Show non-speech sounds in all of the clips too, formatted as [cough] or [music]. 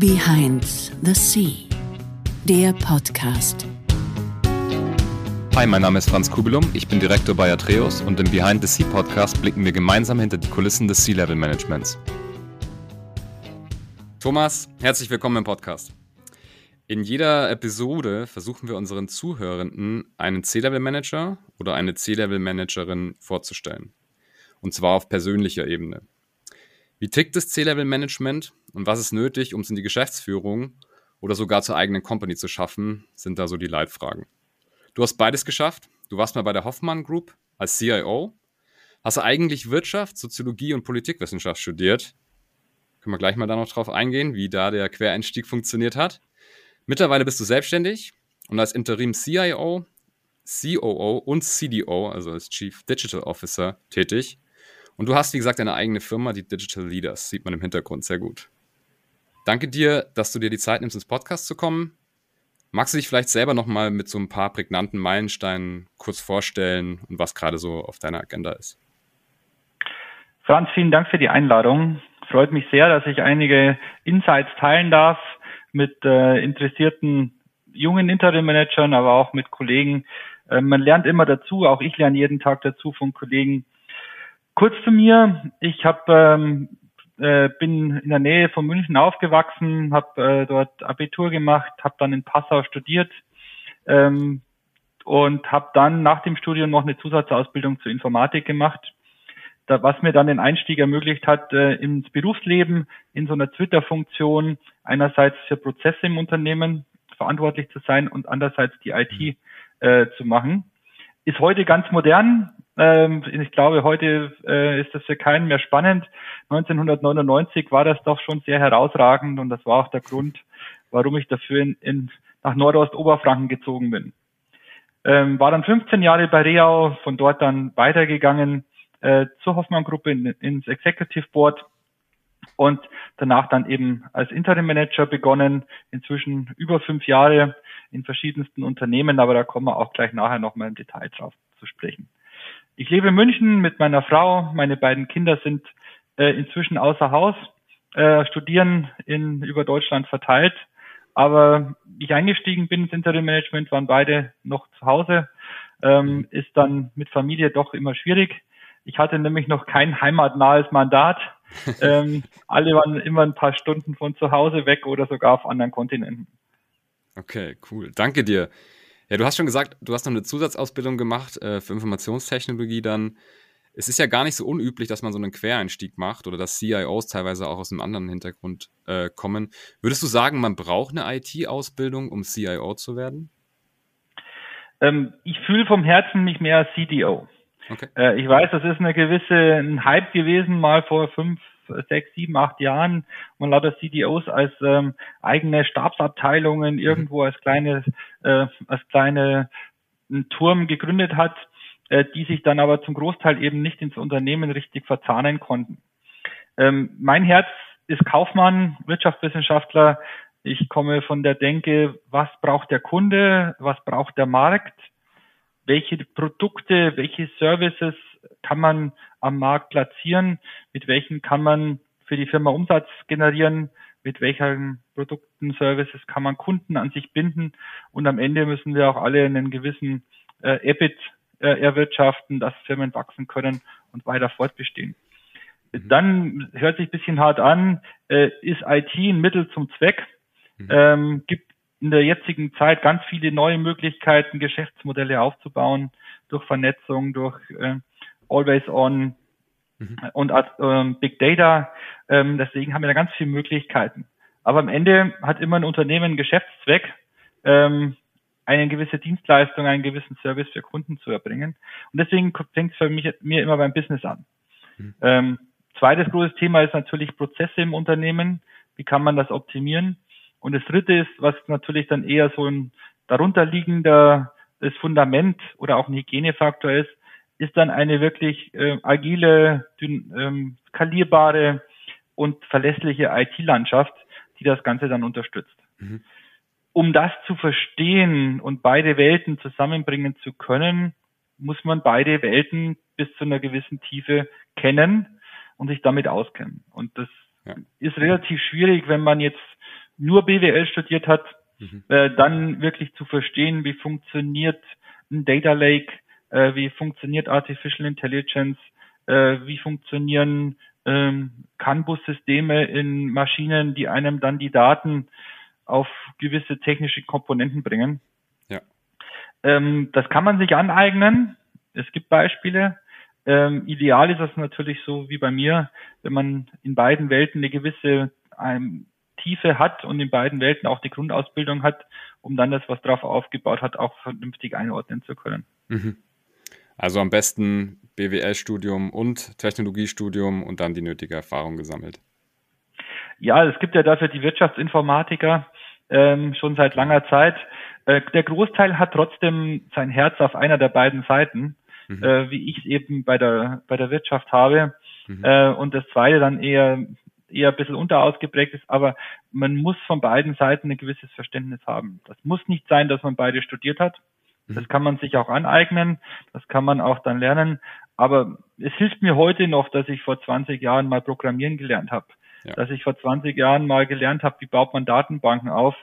Behind the Sea, der Podcast. Hi, mein Name ist Franz Kubelum, ich bin Direktor bei Atreus und im Behind the Sea Podcast blicken wir gemeinsam hinter die Kulissen des Sea-Level Managements. Thomas, herzlich willkommen im Podcast. In jeder Episode versuchen wir unseren Zuhörenden einen C-Level-Manager oder eine C-Level-Managerin vorzustellen. Und zwar auf persönlicher Ebene. Wie tickt das C-Level-Management und was ist nötig, um es in die Geschäftsführung oder sogar zur eigenen Company zu schaffen, sind da so die Leitfragen. Du hast beides geschafft. Du warst mal bei der Hoffmann Group als CIO. Hast eigentlich Wirtschaft, Soziologie und Politikwissenschaft studiert. Können wir gleich mal da noch drauf eingehen, wie da der Quereinstieg funktioniert hat. Mittlerweile bist du selbstständig und als Interim CIO, COO und CDO, also als Chief Digital Officer, tätig. Und du hast, wie gesagt, eine eigene Firma, die Digital Leaders, sieht man im Hintergrund sehr gut. Danke dir, dass du dir die Zeit nimmst, ins Podcast zu kommen. Magst du dich vielleicht selber nochmal mit so ein paar prägnanten Meilensteinen kurz vorstellen und was gerade so auf deiner Agenda ist? Franz, vielen Dank für die Einladung. Freut mich sehr, dass ich einige Insights teilen darf mit äh, interessierten jungen Interim-Managern, aber auch mit Kollegen. Äh, man lernt immer dazu, auch ich lerne jeden Tag dazu von Kollegen, Kurz zu mir, ich hab, ähm, äh, bin in der Nähe von München aufgewachsen, habe äh, dort Abitur gemacht, habe dann in Passau studiert ähm, und habe dann nach dem Studium noch eine Zusatzausbildung zur Informatik gemacht, da, was mir dann den Einstieg ermöglicht hat äh, ins Berufsleben, in so einer Twitter-Funktion, einerseits für Prozesse im Unternehmen verantwortlich zu sein und andererseits die IT äh, zu machen. Ist heute ganz modern, ähm, ich glaube, heute äh, ist das für keinen mehr spannend. 1999 war das doch schon sehr herausragend und das war auch der Grund, warum ich dafür in, in, nach Nordostoberfranken gezogen bin. Ähm, war dann 15 Jahre bei Reau, von dort dann weitergegangen äh, zur Hoffmann-Gruppe in, ins Executive Board und danach dann eben als Interim Manager begonnen, inzwischen über fünf Jahre in verschiedensten Unternehmen, aber da kommen wir auch gleich nachher nochmal im Detail drauf zu sprechen. Ich lebe in München mit meiner Frau. Meine beiden Kinder sind äh, inzwischen außer Haus, äh, studieren in über Deutschland verteilt. Aber ich eingestiegen bin ins Interim Management, waren beide noch zu Hause. Ähm, ist dann mit Familie doch immer schwierig. Ich hatte nämlich noch kein heimatnahes Mandat. [laughs] ähm, alle waren immer ein paar Stunden von zu Hause weg oder sogar auf anderen Kontinenten. Okay, cool. Danke dir. Ja, du hast schon gesagt, du hast noch eine Zusatzausbildung gemacht äh, für Informationstechnologie dann. Es ist ja gar nicht so unüblich, dass man so einen Quereinstieg macht oder dass CIOs teilweise auch aus einem anderen Hintergrund äh, kommen. Würdest du sagen, man braucht eine IT-Ausbildung, um CIO zu werden? Ähm, ich fühle vom Herzen mich mehr als CDO. Okay. Äh, ich weiß, das ist eine gewisse ein Hype gewesen, mal vor fünf, sechs, sieben, acht Jahren man lauter CDOs als ähm, eigene Stabsabteilungen mhm. irgendwo als kleine, äh, als kleine Turm gegründet hat, äh, die sich dann aber zum Großteil eben nicht ins Unternehmen richtig verzahnen konnten. Ähm, mein Herz ist Kaufmann, Wirtschaftswissenschaftler. Ich komme von der Denke, was braucht der Kunde, was braucht der Markt, welche Produkte, welche Services kann man am Markt platzieren, mit welchen kann man für die Firma Umsatz generieren, mit welchen Produkten, Services kann man Kunden an sich binden und am Ende müssen wir auch alle einen gewissen äh, EBIT äh, erwirtschaften, dass Firmen wachsen können und weiter fortbestehen. Mhm. Dann hört sich ein bisschen hart an, äh, ist IT ein Mittel zum Zweck, mhm. ähm, gibt in der jetzigen Zeit ganz viele neue Möglichkeiten, Geschäftsmodelle aufzubauen durch Vernetzung, durch äh, Always On mhm. und ähm, Big Data. Ähm, deswegen haben wir da ganz viele Möglichkeiten. Aber am Ende hat immer ein Unternehmen einen Geschäftszweck, ähm, eine gewisse Dienstleistung, einen gewissen Service für Kunden zu erbringen. Und deswegen fängt es für mich, mir immer beim Business an. Mhm. Ähm, zweites großes Thema ist natürlich Prozesse im Unternehmen. Wie kann man das optimieren? Und das dritte ist, was natürlich dann eher so ein darunterliegender das Fundament oder auch ein Hygienefaktor ist, ist dann eine wirklich äh, agile, dün, ähm, skalierbare und verlässliche IT-Landschaft, die das Ganze dann unterstützt. Mhm. Um das zu verstehen und beide Welten zusammenbringen zu können, muss man beide Welten bis zu einer gewissen Tiefe kennen und sich damit auskennen. Und das ja. ist relativ schwierig, wenn man jetzt nur BWL studiert hat, mhm. äh, dann wirklich zu verstehen, wie funktioniert ein Data Lake, äh, wie funktioniert Artificial Intelligence, äh, wie funktionieren ähm, CAN-Bus-Systeme in Maschinen, die einem dann die Daten auf gewisse technische Komponenten bringen. Ja. Ähm, das kann man sich aneignen. Es gibt Beispiele. Ähm, ideal ist es natürlich so wie bei mir, wenn man in beiden Welten eine gewisse ähm, Tiefe hat und in beiden Welten auch die Grundausbildung hat, um dann das, was drauf aufgebaut hat, auch vernünftig einordnen zu können. Mhm. Also am besten BWL-Studium und Technologiestudium und dann die nötige Erfahrung gesammelt. Ja, es gibt ja dafür die Wirtschaftsinformatiker ähm, schon seit langer Zeit. Äh, der Großteil hat trotzdem sein Herz auf einer der beiden Seiten, mhm. äh, wie ich es eben bei der bei der Wirtschaft habe. Mhm. Äh, und das zweite dann eher eher ein bisschen unterausgeprägt ist, aber man muss von beiden Seiten ein gewisses Verständnis haben. Das muss nicht sein, dass man beide studiert hat. Das kann man sich auch aneignen, das kann man auch dann lernen. Aber es hilft mir heute noch, dass ich vor 20 Jahren mal Programmieren gelernt habe. Ja. Dass ich vor 20 Jahren mal gelernt habe, wie baut man Datenbanken auf.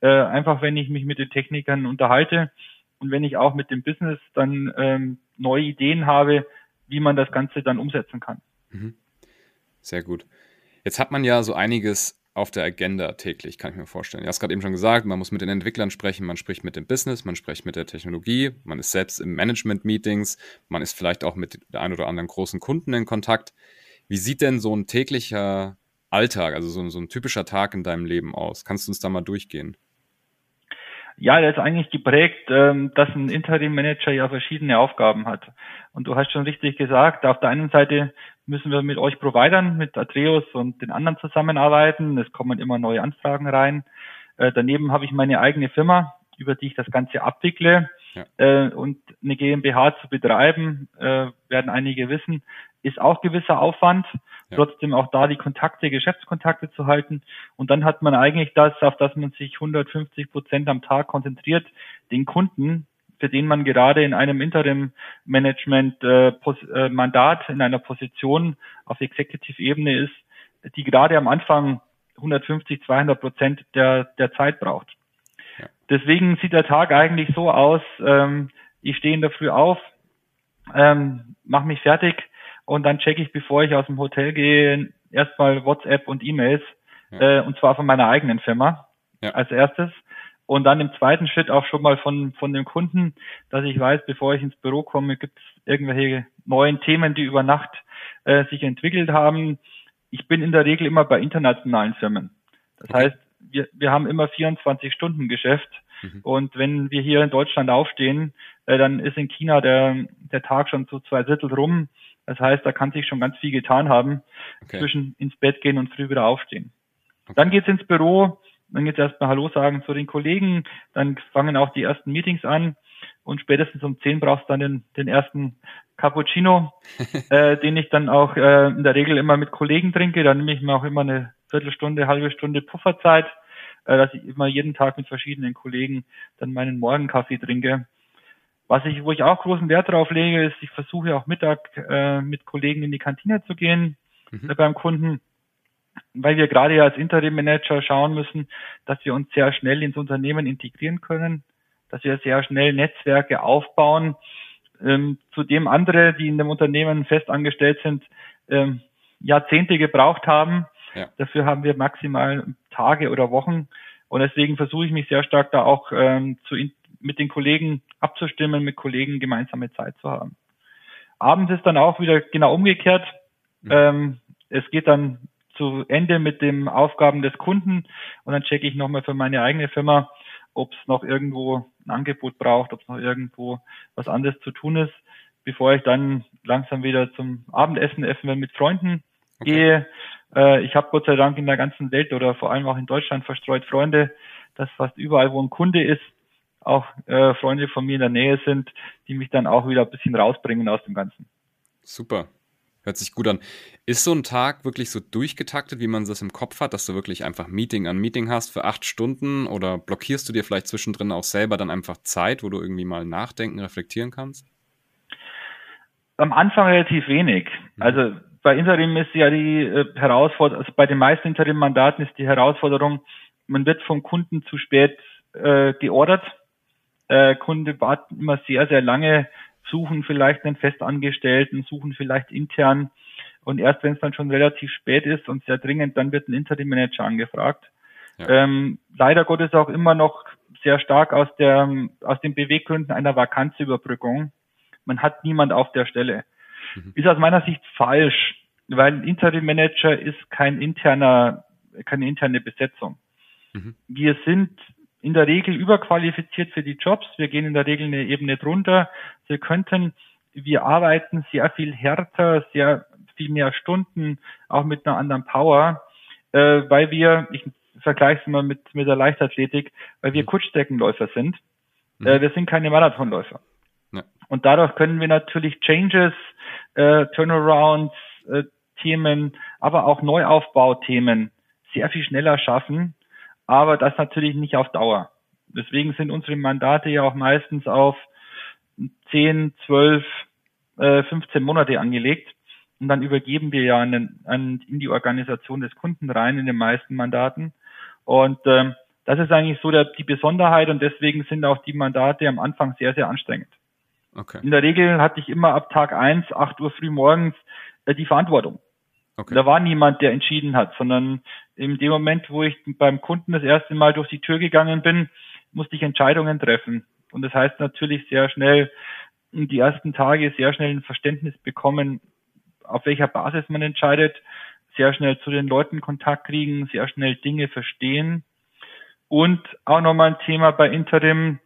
Äh, einfach wenn ich mich mit den Technikern unterhalte und wenn ich auch mit dem Business dann ähm, neue Ideen habe, wie man das Ganze dann umsetzen kann. Mhm. Sehr gut. Jetzt hat man ja so einiges auf der Agenda täglich, kann ich mir vorstellen. Du hast gerade eben schon gesagt, man muss mit den Entwicklern sprechen, man spricht mit dem Business, man spricht mit der Technologie, man ist selbst im Management-Meetings, man ist vielleicht auch mit der ein oder anderen großen Kunden in Kontakt. Wie sieht denn so ein täglicher Alltag, also so, so ein typischer Tag in deinem Leben aus? Kannst du uns da mal durchgehen? Ja, der ist eigentlich geprägt, ähm, dass ein Interim-Manager ja verschiedene Aufgaben hat. Und du hast schon richtig gesagt, auf der einen Seite müssen wir mit euch Providern, mit Atreus und den anderen zusammenarbeiten. Es kommen immer neue Anfragen rein. Äh, daneben habe ich meine eigene Firma, über die ich das Ganze abwickle. Ja. Äh, und eine GmbH zu betreiben, äh, werden einige wissen, ist auch gewisser Aufwand. Ja. Trotzdem auch da die Kontakte, Geschäftskontakte zu halten. Und dann hat man eigentlich das, auf das man sich 150 Prozent am Tag konzentriert, den Kunden für den man gerade in einem Interim-Management-Mandat äh, äh in einer Position auf Executive-Ebene ist, die gerade am Anfang 150, 200 Prozent der, der Zeit braucht. Ja. Deswegen sieht der Tag eigentlich so aus, ähm, ich stehe in der Früh auf, ähm, mache mich fertig und dann checke ich, bevor ich aus dem Hotel gehe, erstmal WhatsApp und E-Mails, ja. äh, und zwar von meiner eigenen Firma ja. als erstes. Und dann im zweiten Schritt auch schon mal von, von dem Kunden, dass ich weiß, bevor ich ins Büro komme, gibt es irgendwelche neuen Themen, die über Nacht äh, sich entwickelt haben. Ich bin in der Regel immer bei internationalen Firmen. Das okay. heißt, wir, wir haben immer 24 Stunden Geschäft. Mhm. Und wenn wir hier in Deutschland aufstehen, äh, dann ist in China der, der Tag schon zu zwei Drittel rum. Das heißt, da kann sich schon ganz viel getan haben okay. zwischen ins Bett gehen und früh wieder aufstehen. Okay. Dann geht's ins Büro, dann geht's erstmal Hallo sagen zu den Kollegen, dann fangen auch die ersten Meetings an und spätestens um zehn brauchst du dann den, den ersten Cappuccino, [laughs] äh, den ich dann auch äh, in der Regel immer mit Kollegen trinke. Dann nehme ich mir auch immer eine Viertelstunde, halbe Stunde Pufferzeit, äh, dass ich immer jeden Tag mit verschiedenen Kollegen dann meinen Morgenkaffee trinke. Was ich, wo ich auch großen Wert drauf lege, ist, ich versuche auch Mittag äh, mit Kollegen in die Kantine zu gehen mhm. äh, beim Kunden, weil wir gerade ja als Interim Manager schauen müssen, dass wir uns sehr schnell ins Unternehmen integrieren können, dass wir sehr schnell Netzwerke aufbauen, ähm, zudem andere, die in dem Unternehmen fest angestellt sind, ähm, Jahrzehnte gebraucht haben. Ja. Dafür haben wir maximal Tage oder Wochen. Und deswegen versuche ich mich sehr stark da auch ähm, zu, mit den Kollegen abzustimmen, mit Kollegen gemeinsame Zeit zu haben. Abends ist dann auch wieder genau umgekehrt. Mhm. Ähm, es geht dann zu Ende mit den Aufgaben des Kunden und dann checke ich nochmal für meine eigene Firma, ob es noch irgendwo ein Angebot braucht, ob es noch irgendwo was anderes zu tun ist, bevor ich dann langsam wieder zum Abendessen essen mit Freunden okay. gehe. Äh, ich habe Gott sei Dank in der ganzen Welt oder vor allem auch in Deutschland verstreut Freunde, dass fast überall, wo ein Kunde ist, auch äh, Freunde von mir in der Nähe sind, die mich dann auch wieder ein bisschen rausbringen aus dem Ganzen. Super. Hört sich gut an. Ist so ein Tag wirklich so durchgetaktet, wie man das im Kopf hat, dass du wirklich einfach Meeting an Meeting hast für acht Stunden oder blockierst du dir vielleicht zwischendrin auch selber dann einfach Zeit, wo du irgendwie mal nachdenken, reflektieren kannst? Am Anfang relativ wenig. Mhm. Also bei Interim ist ja die äh, Herausforderung, also bei den meisten Interim-Mandaten ist die Herausforderung, man wird vom Kunden zu spät äh, geordert. Äh, Kunde warten immer sehr, sehr lange, suchen vielleicht einen Festangestellten, suchen vielleicht intern. Und erst wenn es dann schon relativ spät ist und sehr dringend, dann wird ein Interim-Manager angefragt. Ja. Ähm, leider Gottes auch immer noch sehr stark aus, der, aus den Beweggründen einer Vakanzüberbrückung. Man hat niemand auf der Stelle. Mhm. Ist aus meiner Sicht falsch, weil ein Interim-Manager ist kein interner, keine interne Besetzung. Mhm. Wir sind in der Regel überqualifiziert für die Jobs. Wir gehen in der Regel eine Ebene drunter. Wir könnten, wir arbeiten sehr viel härter, sehr viel mehr Stunden, auch mit einer anderen Power, äh, weil wir, ich vergleiche es mal mit, mit der Leichtathletik, weil wir mhm. Kurzstreckenläufer sind. Mhm. Äh, wir sind keine Marathonläufer. Ja. Und dadurch können wir natürlich Changes, äh, Turnarounds, äh, Themen, aber auch Neuaufbauthemen sehr viel schneller schaffen, aber das natürlich nicht auf Dauer. Deswegen sind unsere Mandate ja auch meistens auf 10, 12, äh, 15 Monate angelegt. Und dann übergeben wir ja an, an, in die Organisation des Kunden rein in den meisten Mandaten. Und ähm, das ist eigentlich so der, die Besonderheit und deswegen sind auch die Mandate am Anfang sehr, sehr anstrengend. Okay. In der Regel hatte ich immer ab Tag eins, 8 Uhr früh morgens, äh, die Verantwortung. Okay. Da war niemand, der entschieden hat, sondern in dem Moment, wo ich beim Kunden das erste Mal durch die Tür gegangen bin, musste ich Entscheidungen treffen. Und das heißt natürlich sehr schnell, die ersten Tage sehr schnell ein Verständnis bekommen, auf welcher Basis man entscheidet, sehr schnell zu den Leuten Kontakt kriegen, sehr schnell Dinge verstehen. Und auch nochmal ein Thema bei Interim,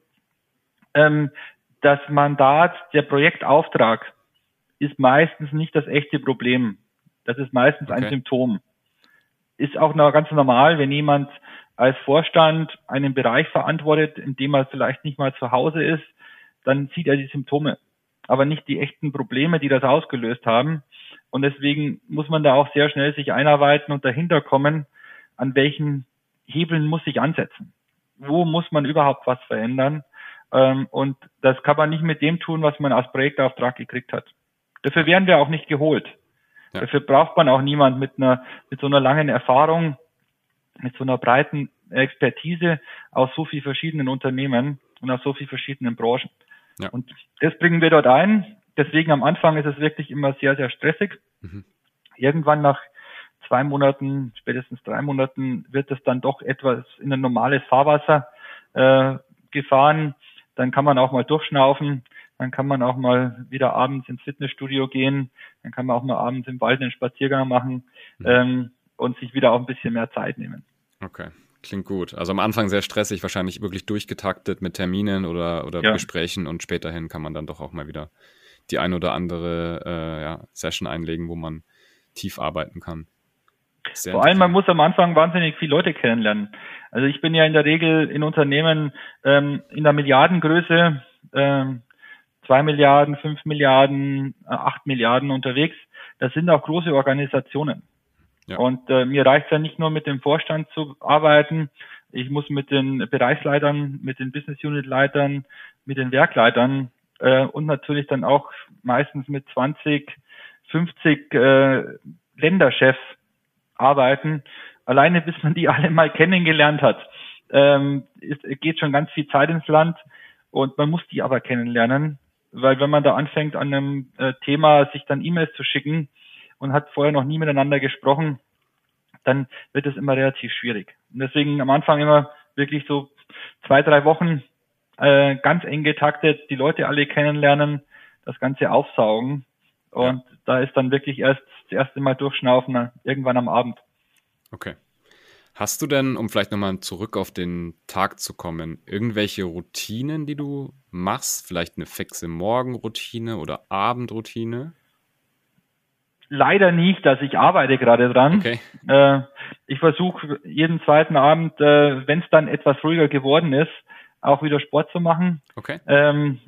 ähm, das Mandat, der Projektauftrag ist meistens nicht das echte Problem. Das ist meistens okay. ein Symptom. Ist auch noch ganz normal, wenn jemand als Vorstand einen Bereich verantwortet, in dem er vielleicht nicht mal zu Hause ist, dann sieht er die Symptome, aber nicht die echten Probleme, die das ausgelöst haben. Und deswegen muss man da auch sehr schnell sich einarbeiten und dahinter kommen, an welchen Hebeln muss ich ansetzen? Wo muss man überhaupt was verändern? Ähm, und das kann man nicht mit dem tun, was man als Projektauftrag gekriegt hat. Dafür werden wir auch nicht geholt. Ja. Dafür braucht man auch niemand mit einer, mit so einer langen Erfahrung, mit so einer breiten Expertise aus so vielen verschiedenen Unternehmen und aus so vielen verschiedenen Branchen. Ja. Und das bringen wir dort ein. Deswegen am Anfang ist es wirklich immer sehr, sehr stressig. Mhm. Irgendwann nach zwei Monaten, spätestens drei Monaten wird es dann doch etwas in ein normales Fahrwasser äh, gefahren. Dann kann man auch mal durchschnaufen. Dann kann man auch mal wieder abends ins Fitnessstudio gehen. Dann kann man auch mal abends im Wald einen Spaziergang machen mhm. ähm, und sich wieder auch ein bisschen mehr Zeit nehmen. Okay. Klingt gut. Also am Anfang sehr stressig, wahrscheinlich wirklich durchgetaktet mit Terminen oder, oder ja. Gesprächen und späterhin kann man dann doch auch mal wieder die ein oder andere äh, ja, Session einlegen, wo man tief arbeiten kann. Sehr Vor allem, man muss am Anfang wahnsinnig viele Leute kennenlernen. Also ich bin ja in der Regel in Unternehmen ähm, in der Milliardengröße ähm, zwei Milliarden, fünf Milliarden, äh, acht Milliarden unterwegs. Das sind auch große Organisationen. Ja. Und äh, mir reicht es ja nicht nur mit dem Vorstand zu arbeiten. Ich muss mit den Bereichsleitern, mit den Business Unit Leitern, mit den Werkleitern äh, und natürlich dann auch meistens mit 20, 50 äh, Länderchefs arbeiten. Alleine bis man die alle mal kennengelernt hat, ähm, ist, geht schon ganz viel Zeit ins Land und man muss die aber kennenlernen weil wenn man da anfängt an einem äh, Thema sich dann E-Mails zu schicken und hat vorher noch nie miteinander gesprochen, dann wird es immer relativ schwierig. Und deswegen am Anfang immer wirklich so zwei, drei Wochen äh, ganz eng getaktet, die Leute alle kennenlernen, das Ganze aufsaugen. Und ja. da ist dann wirklich erst das erste Mal durchschnaufen, irgendwann am Abend. Okay. Hast du denn, um vielleicht nochmal zurück auf den Tag zu kommen, irgendwelche Routinen, die du machst? Vielleicht eine fixe Morgenroutine oder Abendroutine? Leider nicht, dass ich arbeite gerade dran. Okay. Äh, ich versuche jeden zweiten Abend, äh, wenn es dann etwas ruhiger geworden ist, auch wieder Sport zu machen. Okay. Ähm,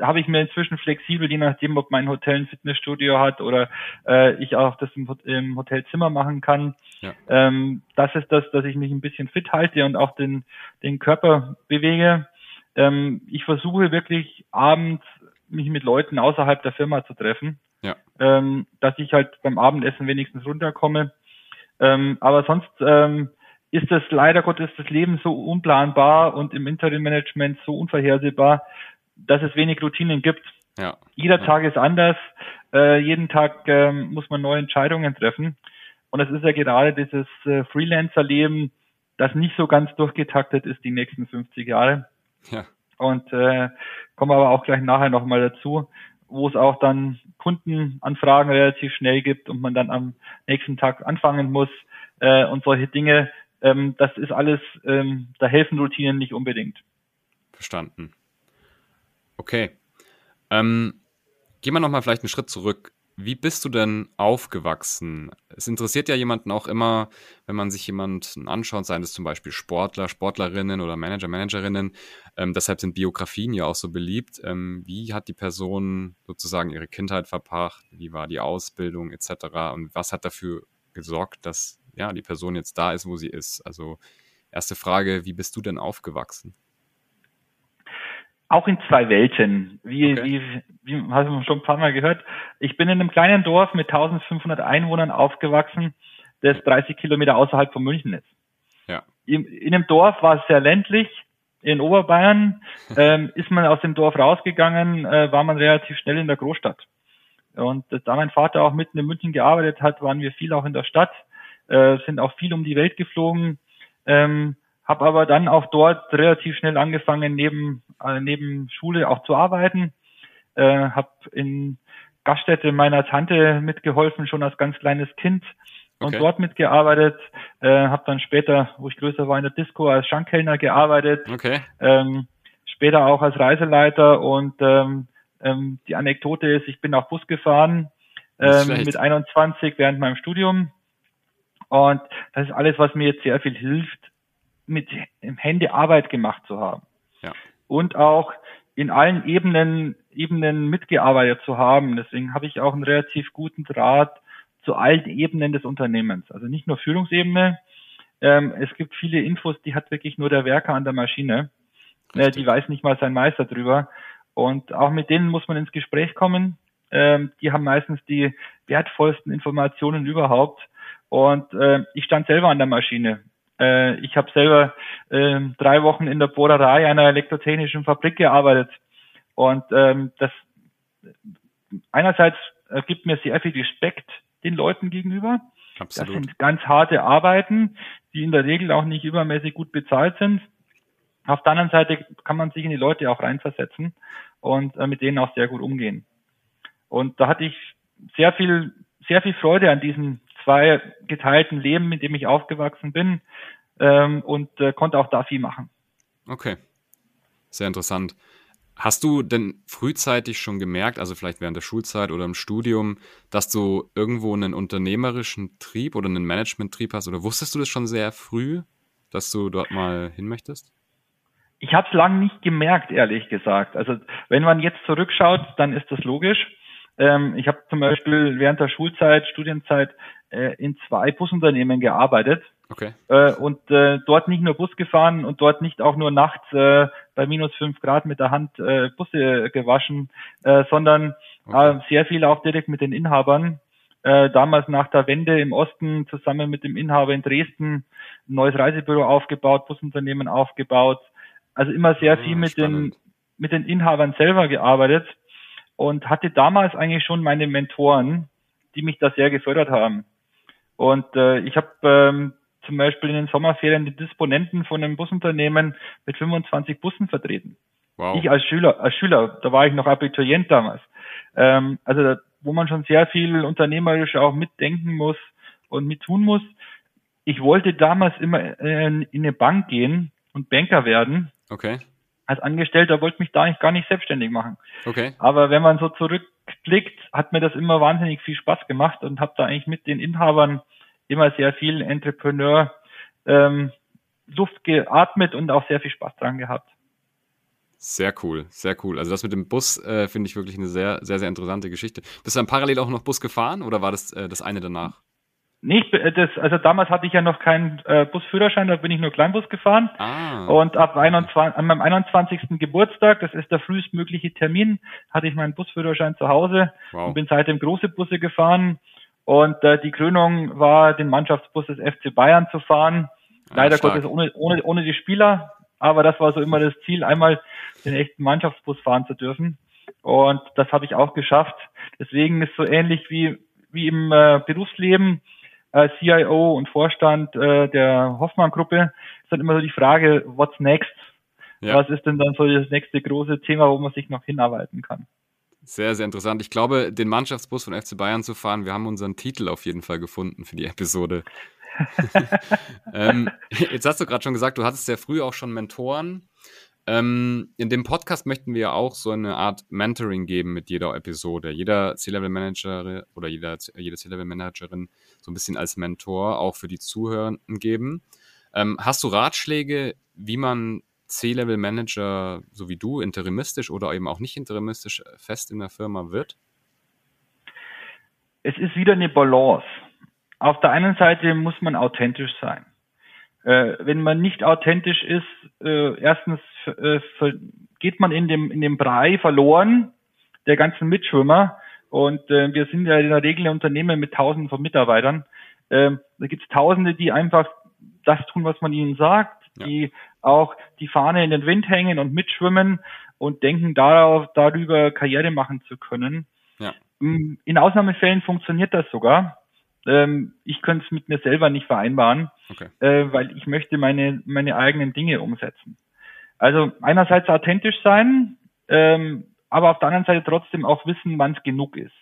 habe ich mir inzwischen flexibel, je nachdem, ob mein Hotel ein Fitnessstudio hat oder äh, ich auch das im, im Hotelzimmer machen kann. Ja. Ähm, das ist das, dass ich mich ein bisschen fit halte und auch den, den Körper bewege. Ähm, ich versuche wirklich abends mich mit Leuten außerhalb der Firma zu treffen, ja. ähm, dass ich halt beim Abendessen wenigstens runterkomme. Ähm, aber sonst ähm, ist das leider Gottes das Leben so unplanbar und im Interim-Management so unvorhersehbar, dass es wenig Routinen gibt. Ja. Jeder ja. Tag ist anders. Äh, jeden Tag ähm, muss man neue Entscheidungen treffen. Und es ist ja gerade dieses äh, Freelancer-Leben, das nicht so ganz durchgetaktet ist die nächsten 50 Jahre. Ja. Und äh, kommen aber auch gleich nachher nochmal dazu, wo es auch dann Kundenanfragen relativ schnell gibt und man dann am nächsten Tag anfangen muss äh, und solche Dinge. Ähm, das ist alles, ähm, da helfen Routinen nicht unbedingt. Verstanden. Okay. Ähm, gehen wir nochmal vielleicht einen Schritt zurück. Wie bist du denn aufgewachsen? Es interessiert ja jemanden auch immer, wenn man sich jemanden anschaut, seien es zum Beispiel Sportler, Sportlerinnen oder Manager, Managerinnen. Ähm, deshalb sind Biografien ja auch so beliebt. Ähm, wie hat die Person sozusagen ihre Kindheit verbracht? Wie war die Ausbildung etc.? Und was hat dafür gesorgt, dass ja die Person jetzt da ist, wo sie ist? Also erste Frage, wie bist du denn aufgewachsen? Auch in zwei Welten. Wie, okay. wie, wie hast du schon ein paar Mal gehört. Ich bin in einem kleinen Dorf mit 1500 Einwohnern aufgewachsen, das 30 Kilometer außerhalb von München ist. Ja. In, in dem Dorf war es sehr ländlich. In Oberbayern [laughs] ähm, ist man aus dem Dorf rausgegangen, äh, war man relativ schnell in der Großstadt. Und da mein Vater auch mitten in München gearbeitet hat, waren wir viel auch in der Stadt, äh, sind auch viel um die Welt geflogen. Ähm, habe aber dann auch dort relativ schnell angefangen, neben, äh, neben Schule auch zu arbeiten. Äh, habe in Gaststätte meiner Tante mitgeholfen, schon als ganz kleines Kind und okay. dort mitgearbeitet. Äh, habe dann später, wo ich größer war, in der Disco als Schankkellner gearbeitet. Okay. Ähm, später auch als Reiseleiter und ähm, ähm, die Anekdote ist, ich bin auch Bus gefahren ähm, mit 21 während meinem Studium. Und das ist alles, was mir jetzt sehr viel hilft, mit Hände Arbeit gemacht zu haben. Ja. Und auch in allen Ebenen, Ebenen mitgearbeitet zu haben. Deswegen habe ich auch einen relativ guten Draht zu allen Ebenen des Unternehmens. Also nicht nur Führungsebene. Ähm, es gibt viele Infos, die hat wirklich nur der Werker an der Maschine. Äh, die weiß nicht mal sein Meister drüber. Und auch mit denen muss man ins Gespräch kommen. Ähm, die haben meistens die wertvollsten Informationen überhaupt. Und äh, ich stand selber an der Maschine. Äh, ich habe selber äh, drei Wochen in der Bohrerei einer elektrotechnischen Fabrik gearbeitet. Und ähm, das einerseits äh, gibt mir sehr viel Respekt den Leuten gegenüber. Absolut. Das sind ganz harte Arbeiten, die in der Regel auch nicht übermäßig gut bezahlt sind. Auf der anderen Seite kann man sich in die Leute auch reinversetzen und äh, mit denen auch sehr gut umgehen. Und da hatte ich sehr viel, sehr viel Freude an diesem zwei geteilten Leben, mit dem ich aufgewachsen bin ähm, und äh, konnte auch da viel machen. Okay, sehr interessant. Hast du denn frühzeitig schon gemerkt, also vielleicht während der Schulzeit oder im Studium, dass du irgendwo einen unternehmerischen Trieb oder einen Management-Trieb hast? Oder wusstest du das schon sehr früh, dass du dort mal hin möchtest? Ich habe es lange nicht gemerkt, ehrlich gesagt. Also wenn man jetzt zurückschaut, dann ist das logisch. Ähm, ich habe zum Beispiel während der Schulzeit, Studienzeit äh, in zwei Busunternehmen gearbeitet. Okay. Äh, und äh, dort nicht nur Bus gefahren und dort nicht auch nur nachts äh, bei minus fünf Grad mit der Hand äh, Busse gewaschen, äh, sondern okay. äh, sehr viel auch direkt mit den Inhabern. Äh, damals nach der Wende im Osten zusammen mit dem Inhaber in Dresden ein neues Reisebüro aufgebaut, Busunternehmen aufgebaut. Also immer sehr viel mit den mit den Inhabern selber gearbeitet und hatte damals eigentlich schon meine Mentoren, die mich da sehr gefördert haben. Und äh, ich habe ähm, zum Beispiel in den Sommerferien die Disponenten von einem Busunternehmen mit 25 Bussen vertreten. Wow. Ich als Schüler, als Schüler, da war ich noch Abiturient damals. Ähm, also da, wo man schon sehr viel unternehmerisch auch mitdenken muss und mit tun muss. Ich wollte damals immer äh, in eine Bank gehen und Banker werden. Okay. Als Angestellter wollte mich da eigentlich gar nicht selbstständig machen. Okay. Aber wenn man so zurückblickt, hat mir das immer wahnsinnig viel Spaß gemacht und habe da eigentlich mit den Inhabern immer sehr viel Entrepreneur ähm, Luft geatmet und auch sehr viel Spaß dran gehabt. Sehr cool, sehr cool. Also das mit dem Bus äh, finde ich wirklich eine sehr, sehr, sehr interessante Geschichte. Bist du dann parallel auch noch Bus gefahren oder war das äh, das eine danach? Nicht, äh, das, also damals hatte ich ja noch keinen äh, Busführerschein, da bin ich nur Kleinbus gefahren. Ah. Und ab 21, an meinem 21. Geburtstag, das ist der frühestmögliche Termin, hatte ich meinen Busführerschein zu Hause wow. und bin seitdem große Busse gefahren und äh, die Krönung war, den Mannschaftsbus des FC Bayern zu fahren. Leider stark. Gottes ohne, ohne, ohne die Spieler, aber das war so immer das Ziel, einmal den echten Mannschaftsbus fahren zu dürfen. Und das habe ich auch geschafft. Deswegen ist so ähnlich wie, wie im äh, Berufsleben, äh, CIO und Vorstand äh, der Hoffmann-Gruppe, ist dann immer so die Frage, what's next? Ja. Was ist denn dann so das nächste große Thema, wo man sich noch hinarbeiten kann? Sehr, sehr interessant. Ich glaube, den Mannschaftsbus von FC Bayern zu fahren, wir haben unseren Titel auf jeden Fall gefunden für die Episode. [laughs] [laughs] ähm, jetzt hast du gerade schon gesagt, du hattest sehr früh auch schon Mentoren. Ähm, in dem Podcast möchten wir auch so eine Art Mentoring geben mit jeder Episode. Jeder C-Level-Manager oder jeder, jede C-Level-Managerin so ein bisschen als Mentor auch für die Zuhörenden geben. Ähm, hast du Ratschläge, wie man C-Level-Manager, so wie du, interimistisch oder eben auch nicht interimistisch fest in der Firma wird? Es ist wieder eine Balance. Auf der einen Seite muss man authentisch sein. Äh, wenn man nicht authentisch ist, äh, erstens äh, geht man in dem, in dem Brei verloren der ganzen Mitschwimmer. Und äh, wir sind ja in der Regel ein Unternehmen mit tausenden von Mitarbeitern. Ähm, da gibt es Tausende, die einfach das tun, was man ihnen sagt, ja. die auch die Fahne in den Wind hängen und mitschwimmen und denken darauf, darüber Karriere machen zu können. Ja. In Ausnahmefällen funktioniert das sogar. Ähm, ich könnte es mit mir selber nicht vereinbaren, okay. äh, weil ich möchte meine, meine eigenen Dinge umsetzen. Also einerseits authentisch sein, ähm, aber auf der anderen Seite trotzdem auch wissen, wann es genug ist.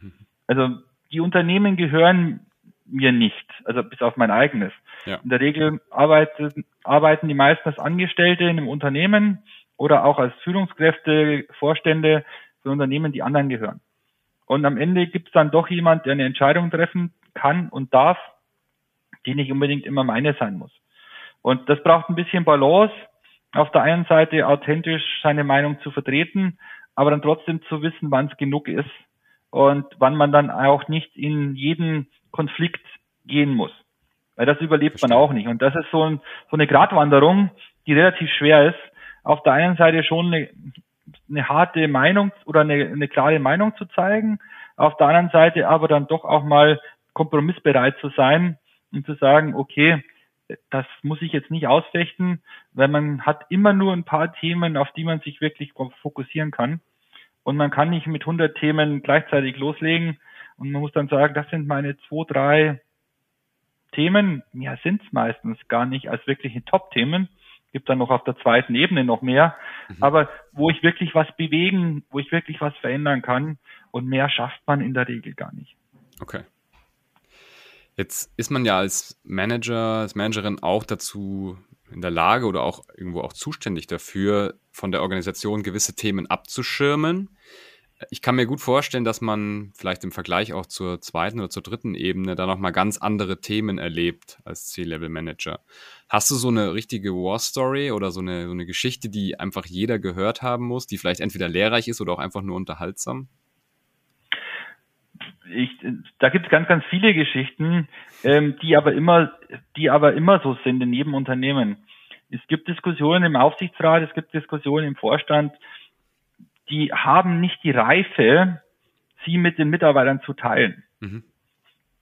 Mhm. Also die Unternehmen gehören mir nicht, also bis auf mein eigenes. Ja. In der Regel arbeiten, arbeiten die meisten als Angestellte in einem Unternehmen oder auch als Führungskräfte, Vorstände für Unternehmen, die anderen gehören. Und am Ende gibt es dann doch jemand, der eine Entscheidung treffen kann und darf, die nicht unbedingt immer meine sein muss. Und das braucht ein bisschen Balance. Auf der einen Seite authentisch seine Meinung zu vertreten, aber dann trotzdem zu wissen, wann es genug ist und wann man dann auch nicht in jeden Konflikt gehen muss. Weil das überlebt man auch nicht. Und das ist so, ein, so eine Gratwanderung, die relativ schwer ist. Auf der einen Seite schon eine, eine harte Meinung oder eine, eine klare Meinung zu zeigen, auf der anderen Seite aber dann doch auch mal kompromissbereit zu sein und zu sagen, okay, das muss ich jetzt nicht ausfechten, weil man hat immer nur ein paar Themen, auf die man sich wirklich fokussieren kann. Und man kann nicht mit 100 Themen gleichzeitig loslegen. Und man muss dann sagen, das sind meine zwei, drei Themen. Mehr sind es meistens gar nicht als wirkliche Top-Themen. Gibt dann noch auf der zweiten Ebene noch mehr. Mhm. Aber wo ich wirklich was bewegen, wo ich wirklich was verändern kann. Und mehr schafft man in der Regel gar nicht. Okay. Jetzt ist man ja als Manager, als Managerin auch dazu in der Lage oder auch irgendwo auch zuständig dafür, von der Organisation gewisse Themen abzuschirmen. Ich kann mir gut vorstellen, dass man vielleicht im Vergleich auch zur zweiten oder zur dritten Ebene da nochmal ganz andere Themen erlebt als C-Level-Manager. Hast du so eine richtige War-Story oder so eine, so eine Geschichte, die einfach jeder gehört haben muss, die vielleicht entweder lehrreich ist oder auch einfach nur unterhaltsam? Ich, da gibt es ganz, ganz viele Geschichten, ähm, die aber immer, die aber immer so sind in jedem Unternehmen. Es gibt Diskussionen im Aufsichtsrat, es gibt Diskussionen im Vorstand, die haben nicht die Reife, sie mit den Mitarbeitern zu teilen. Mhm.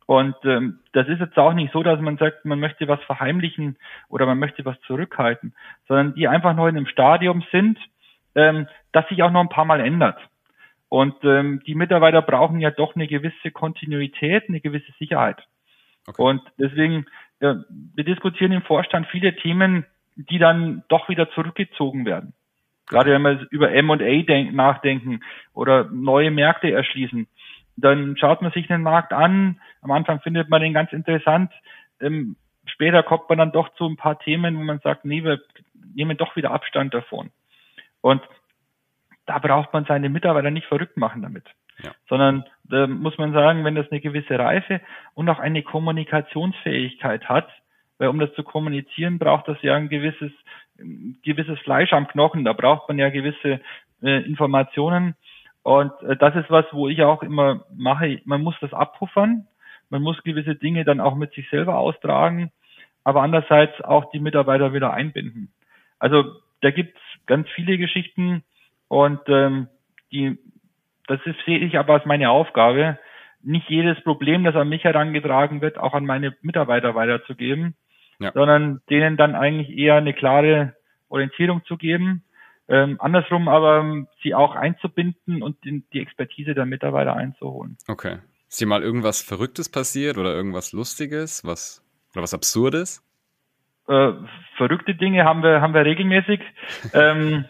Und ähm, das ist jetzt auch nicht so, dass man sagt, man möchte was verheimlichen oder man möchte was zurückhalten, sondern die einfach nur in einem Stadium sind, ähm, das sich auch noch ein paar Mal ändert. Und ähm, die Mitarbeiter brauchen ja doch eine gewisse Kontinuität, eine gewisse Sicherheit. Okay. Und deswegen, äh, wir diskutieren im Vorstand viele Themen, die dann doch wieder zurückgezogen werden. Gerade wenn wir über M&A nachdenken oder neue Märkte erschließen, dann schaut man sich den Markt an. Am Anfang findet man den ganz interessant. Ähm, später kommt man dann doch zu ein paar Themen, wo man sagt, nee, wir nehmen doch wieder Abstand davon. Und da braucht man seine Mitarbeiter nicht verrückt machen damit. Ja. Sondern da muss man sagen, wenn das eine gewisse Reife und auch eine Kommunikationsfähigkeit hat, weil um das zu kommunizieren, braucht das ja ein gewisses, ein gewisses Fleisch am Knochen, da braucht man ja gewisse äh, Informationen. Und äh, das ist was, wo ich auch immer mache, man muss das abpuffern, man muss gewisse Dinge dann auch mit sich selber austragen, aber andererseits auch die Mitarbeiter wieder einbinden. Also da gibt's ganz viele Geschichten, und ähm, die, das ist, sehe ich aber als meine Aufgabe, nicht jedes Problem, das an mich herangetragen wird, auch an meine Mitarbeiter weiterzugeben, ja. sondern denen dann eigentlich eher eine klare Orientierung zu geben. Ähm, andersrum aber ähm, sie auch einzubinden und die, die Expertise der Mitarbeiter einzuholen. Okay. Ist dir mal irgendwas Verrücktes passiert oder irgendwas Lustiges, was oder was Absurdes? Äh, verrückte Dinge haben wir haben wir regelmäßig. [laughs] ähm,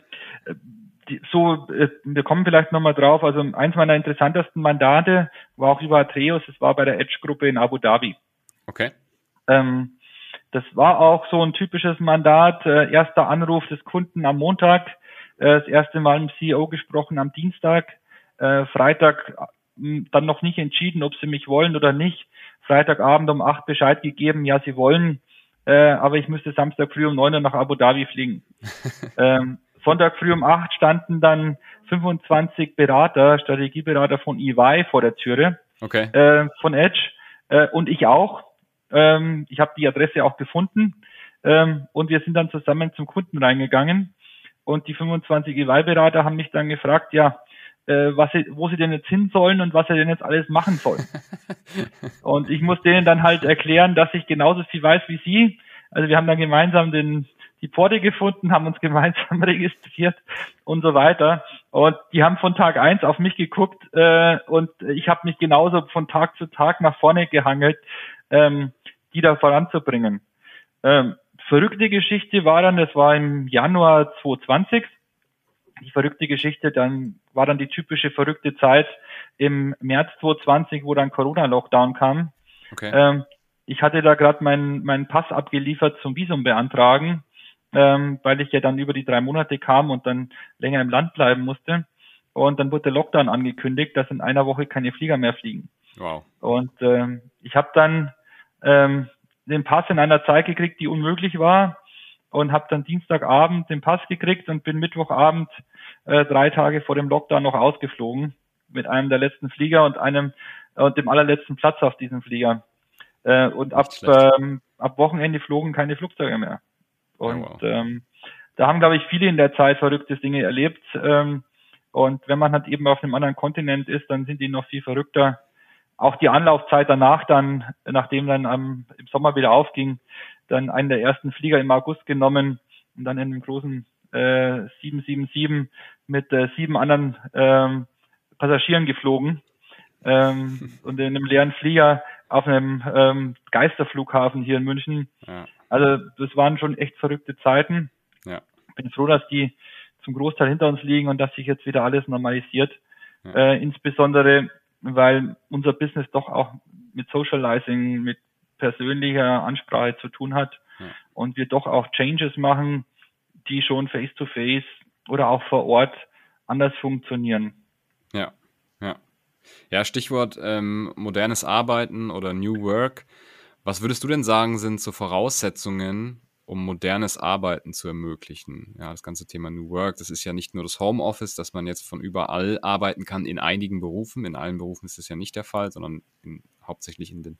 die, so, äh, wir kommen vielleicht nochmal drauf. Also eins meiner interessantesten Mandate war auch über Atreus. Es war bei der Edge-Gruppe in Abu Dhabi. Okay. Ähm, das war auch so ein typisches Mandat. Äh, erster Anruf des Kunden am Montag, äh, das erste Mal im CEO gesprochen am Dienstag, äh, Freitag äh, dann noch nicht entschieden, ob sie mich wollen oder nicht. Freitagabend um acht Bescheid gegeben, ja, sie wollen, äh, aber ich müsste Samstag früh um neun Uhr nach Abu Dhabi fliegen. [laughs] ähm, Sonntag früh um acht standen dann 25 Berater, Strategieberater von EY vor der Türe, okay. äh, von Edge äh, und ich auch. Ähm, ich habe die Adresse auch gefunden ähm, und wir sind dann zusammen zum Kunden reingegangen und die 25 EY-Berater haben mich dann gefragt, ja, äh, was sie, wo sie denn jetzt hin sollen und was sie denn jetzt alles machen sollen. [laughs] und ich muss denen dann halt erklären, dass ich genauso viel weiß wie sie. Also wir haben dann gemeinsam den die Pforte gefunden, haben uns gemeinsam [laughs] registriert und so weiter. Und die haben von Tag eins auf mich geguckt äh, und ich habe mich genauso von Tag zu Tag nach vorne gehangelt, ähm, die da voranzubringen. Ähm, verrückte Geschichte war dann, das war im Januar 2020. Die verrückte Geschichte, dann war dann die typische verrückte Zeit im März 2020, wo dann Corona-Lockdown kam. Okay. Ähm, ich hatte da gerade meinen meinen Pass abgeliefert zum Visum beantragen ähm, weil ich ja dann über die drei Monate kam und dann länger im Land bleiben musste. Und dann wurde der Lockdown angekündigt, dass in einer Woche keine Flieger mehr fliegen. Wow. Und ähm, ich habe dann ähm, den Pass in einer Zeit gekriegt, die unmöglich war und habe dann Dienstagabend den Pass gekriegt und bin Mittwochabend äh, drei Tage vor dem Lockdown noch ausgeflogen mit einem der letzten Flieger und einem und dem allerletzten Platz auf diesem Flieger. Äh, und ab, ähm, ab Wochenende flogen keine Flugzeuge mehr. Und oh, wow. ähm, da haben, glaube ich, viele in der Zeit verrückte Dinge erlebt. Ähm, und wenn man halt eben auf einem anderen Kontinent ist, dann sind die noch viel verrückter. Auch die Anlaufzeit danach dann, nachdem dann am, im Sommer wieder aufging, dann einen der ersten Flieger im August genommen und dann in einem großen äh, 777 mit äh, sieben anderen ähm, Passagieren geflogen ähm, [laughs] und in einem leeren Flieger auf einem ähm, Geisterflughafen hier in München. Ja. Also das waren schon echt verrückte Zeiten. Ja. Bin froh, dass die zum Großteil hinter uns liegen und dass sich jetzt wieder alles normalisiert. Ja. Äh, insbesondere, weil unser Business doch auch mit Socializing, mit persönlicher Ansprache zu tun hat ja. und wir doch auch Changes machen, die schon face-to-face -face oder auch vor Ort anders funktionieren. Ja, ja. Ja, Stichwort ähm, modernes Arbeiten oder New Work. Was würdest du denn sagen, sind so Voraussetzungen, um modernes Arbeiten zu ermöglichen? Ja, das ganze Thema New Work, das ist ja nicht nur das Homeoffice, dass man jetzt von überall arbeiten kann in einigen Berufen. In allen Berufen ist das ja nicht der Fall, sondern in, hauptsächlich in den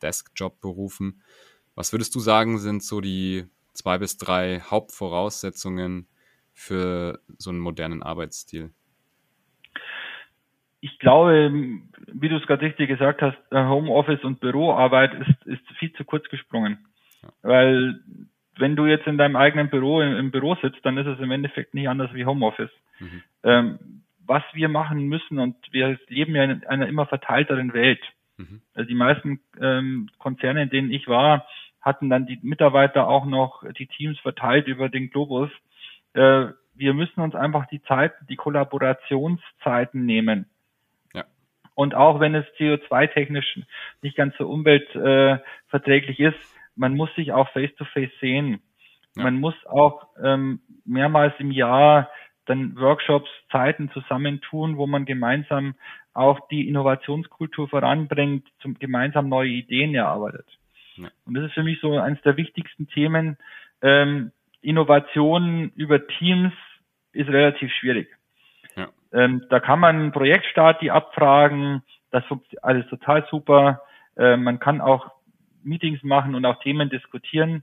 Desk-Job-Berufen. Was würdest du sagen, sind so die zwei bis drei Hauptvoraussetzungen für so einen modernen Arbeitsstil? Ich glaube, wie du es gerade richtig gesagt hast, Homeoffice und Büroarbeit ist, ist viel zu kurz gesprungen. Ja. Weil wenn du jetzt in deinem eigenen Büro im, im, Büro sitzt, dann ist es im Endeffekt nicht anders wie Homeoffice. Mhm. Ähm, was wir machen müssen, und wir leben ja in einer immer verteilteren Welt. Mhm. Also die meisten ähm, Konzerne, in denen ich war, hatten dann die Mitarbeiter auch noch die Teams verteilt über den Globus. Äh, wir müssen uns einfach die Zeiten, die Kollaborationszeiten nehmen. Und auch wenn es CO2-technisch nicht ganz so umweltverträglich ist, man muss sich auch face-to-face -face sehen. Ja. Man muss auch ähm, mehrmals im Jahr dann Workshops, Zeiten zusammentun, wo man gemeinsam auch die Innovationskultur voranbringt, zum gemeinsam neue Ideen erarbeitet. Ja. Und das ist für mich so eines der wichtigsten Themen. Ähm, Innovation über Teams ist relativ schwierig. Ähm, da kann man Projektstart die abfragen. Das funktioniert alles total super. Äh, man kann auch Meetings machen und auch Themen diskutieren.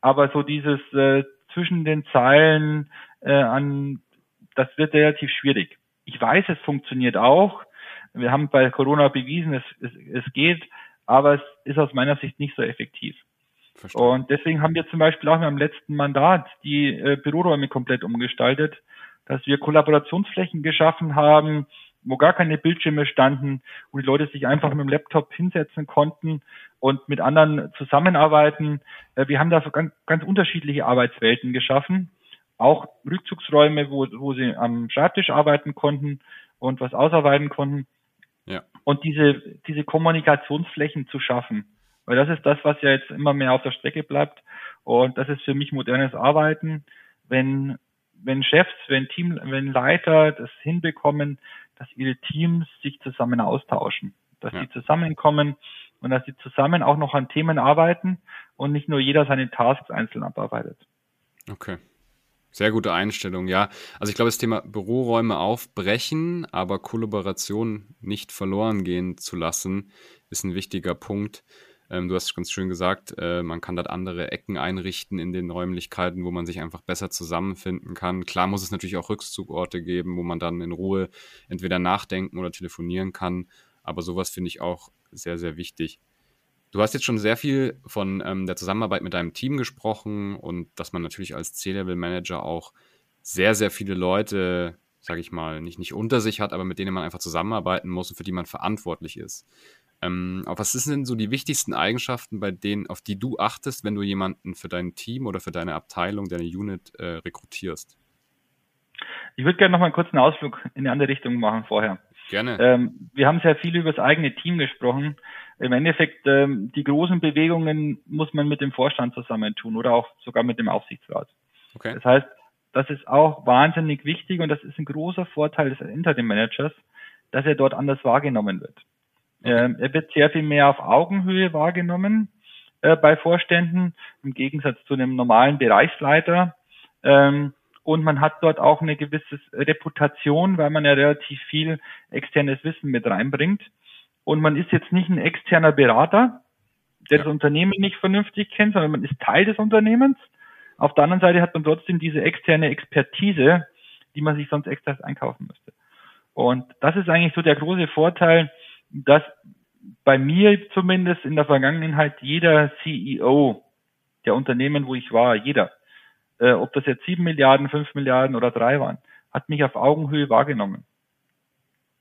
Aber so dieses äh, zwischen den Zeilen äh, an, das wird relativ schwierig. Ich weiß, es funktioniert auch. Wir haben bei Corona bewiesen, es, es, es geht, aber es ist aus meiner Sicht nicht so effektiv. Verstehen. Und deswegen haben wir zum Beispiel auch in meinem letzten Mandat die äh, Büroräume komplett umgestaltet, dass wir Kollaborationsflächen geschaffen haben, wo gar keine Bildschirme standen, wo die Leute sich einfach mit dem Laptop hinsetzen konnten und mit anderen zusammenarbeiten. Äh, wir haben da so ganz, ganz unterschiedliche Arbeitswelten geschaffen. Auch Rückzugsräume, wo, wo sie am Schreibtisch arbeiten konnten und was ausarbeiten konnten. Ja. Und diese, diese Kommunikationsflächen zu schaffen. Weil das ist das, was ja jetzt immer mehr auf der Strecke bleibt. Und das ist für mich modernes Arbeiten. Wenn, wenn Chefs, wenn Team, wenn Leiter das hinbekommen, dass ihre Teams sich zusammen austauschen, dass ja. sie zusammenkommen und dass sie zusammen auch noch an Themen arbeiten und nicht nur jeder seine Tasks einzeln abarbeitet. Okay. Sehr gute Einstellung, ja. Also ich glaube, das Thema Büroräume aufbrechen, aber Kollaboration nicht verloren gehen zu lassen, ist ein wichtiger Punkt. Ähm, du hast ganz schön gesagt, äh, man kann dort andere Ecken einrichten in den Räumlichkeiten, wo man sich einfach besser zusammenfinden kann. Klar muss es natürlich auch Rückzugorte geben, wo man dann in Ruhe entweder nachdenken oder telefonieren kann. Aber sowas finde ich auch sehr, sehr wichtig. Du hast jetzt schon sehr viel von ähm, der Zusammenarbeit mit deinem Team gesprochen und dass man natürlich als C-Level-Manager auch sehr, sehr viele Leute, sage ich mal, nicht, nicht unter sich hat, aber mit denen man einfach zusammenarbeiten muss und für die man verantwortlich ist. Ähm, aber was sind denn so die wichtigsten Eigenschaften, bei denen, auf die du achtest, wenn du jemanden für dein Team oder für deine Abteilung, deine Unit äh, rekrutierst? Ich würde gerne noch mal einen kurzen Ausflug in eine andere Richtung machen vorher. Gerne. Ähm, wir haben sehr viel über das eigene Team gesprochen. Im Endeffekt, ähm, die großen Bewegungen muss man mit dem Vorstand zusammentun oder auch sogar mit dem Aufsichtsrat. Okay. Das heißt, das ist auch wahnsinnig wichtig und das ist ein großer Vorteil des Interim Managers, dass er dort anders wahrgenommen wird. Ähm, er wird sehr viel mehr auf Augenhöhe wahrgenommen äh, bei Vorständen, im Gegensatz zu einem normalen Bereichsleiter. Ähm, und man hat dort auch eine gewisse Reputation, weil man ja relativ viel externes Wissen mit reinbringt. Und man ist jetzt nicht ein externer Berater, der das Unternehmen nicht vernünftig kennt, sondern man ist Teil des Unternehmens. Auf der anderen Seite hat man trotzdem diese externe Expertise, die man sich sonst extra einkaufen müsste. Und das ist eigentlich so der große Vorteil, dass bei mir zumindest in der Vergangenheit jeder CEO der Unternehmen, wo ich war, jeder, äh, ob das jetzt sieben Milliarden, fünf Milliarden oder drei waren, hat mich auf Augenhöhe wahrgenommen.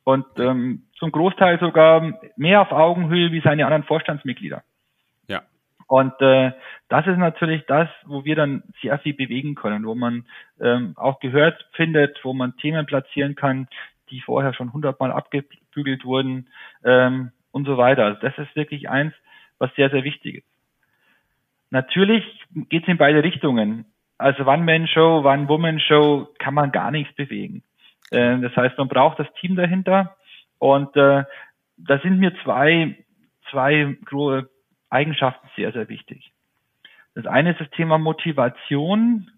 Und ähm, zum Großteil sogar mehr auf Augenhöhe wie seine anderen Vorstandsmitglieder. Ja. Und äh, das ist natürlich das, wo wir dann sehr viel bewegen können, wo man ähm, auch gehört findet, wo man Themen platzieren kann, die vorher schon hundertmal abgebügelt wurden ähm, und so weiter. Also das ist wirklich eins, was sehr, sehr wichtig ist. Natürlich geht es in beide Richtungen. Also One-Man-Show, One-Woman-Show kann man gar nichts bewegen. Äh, das heißt, man braucht das Team dahinter und äh, da sind mir zwei, zwei große Eigenschaften sehr, sehr wichtig. Das eine ist das Thema Motivation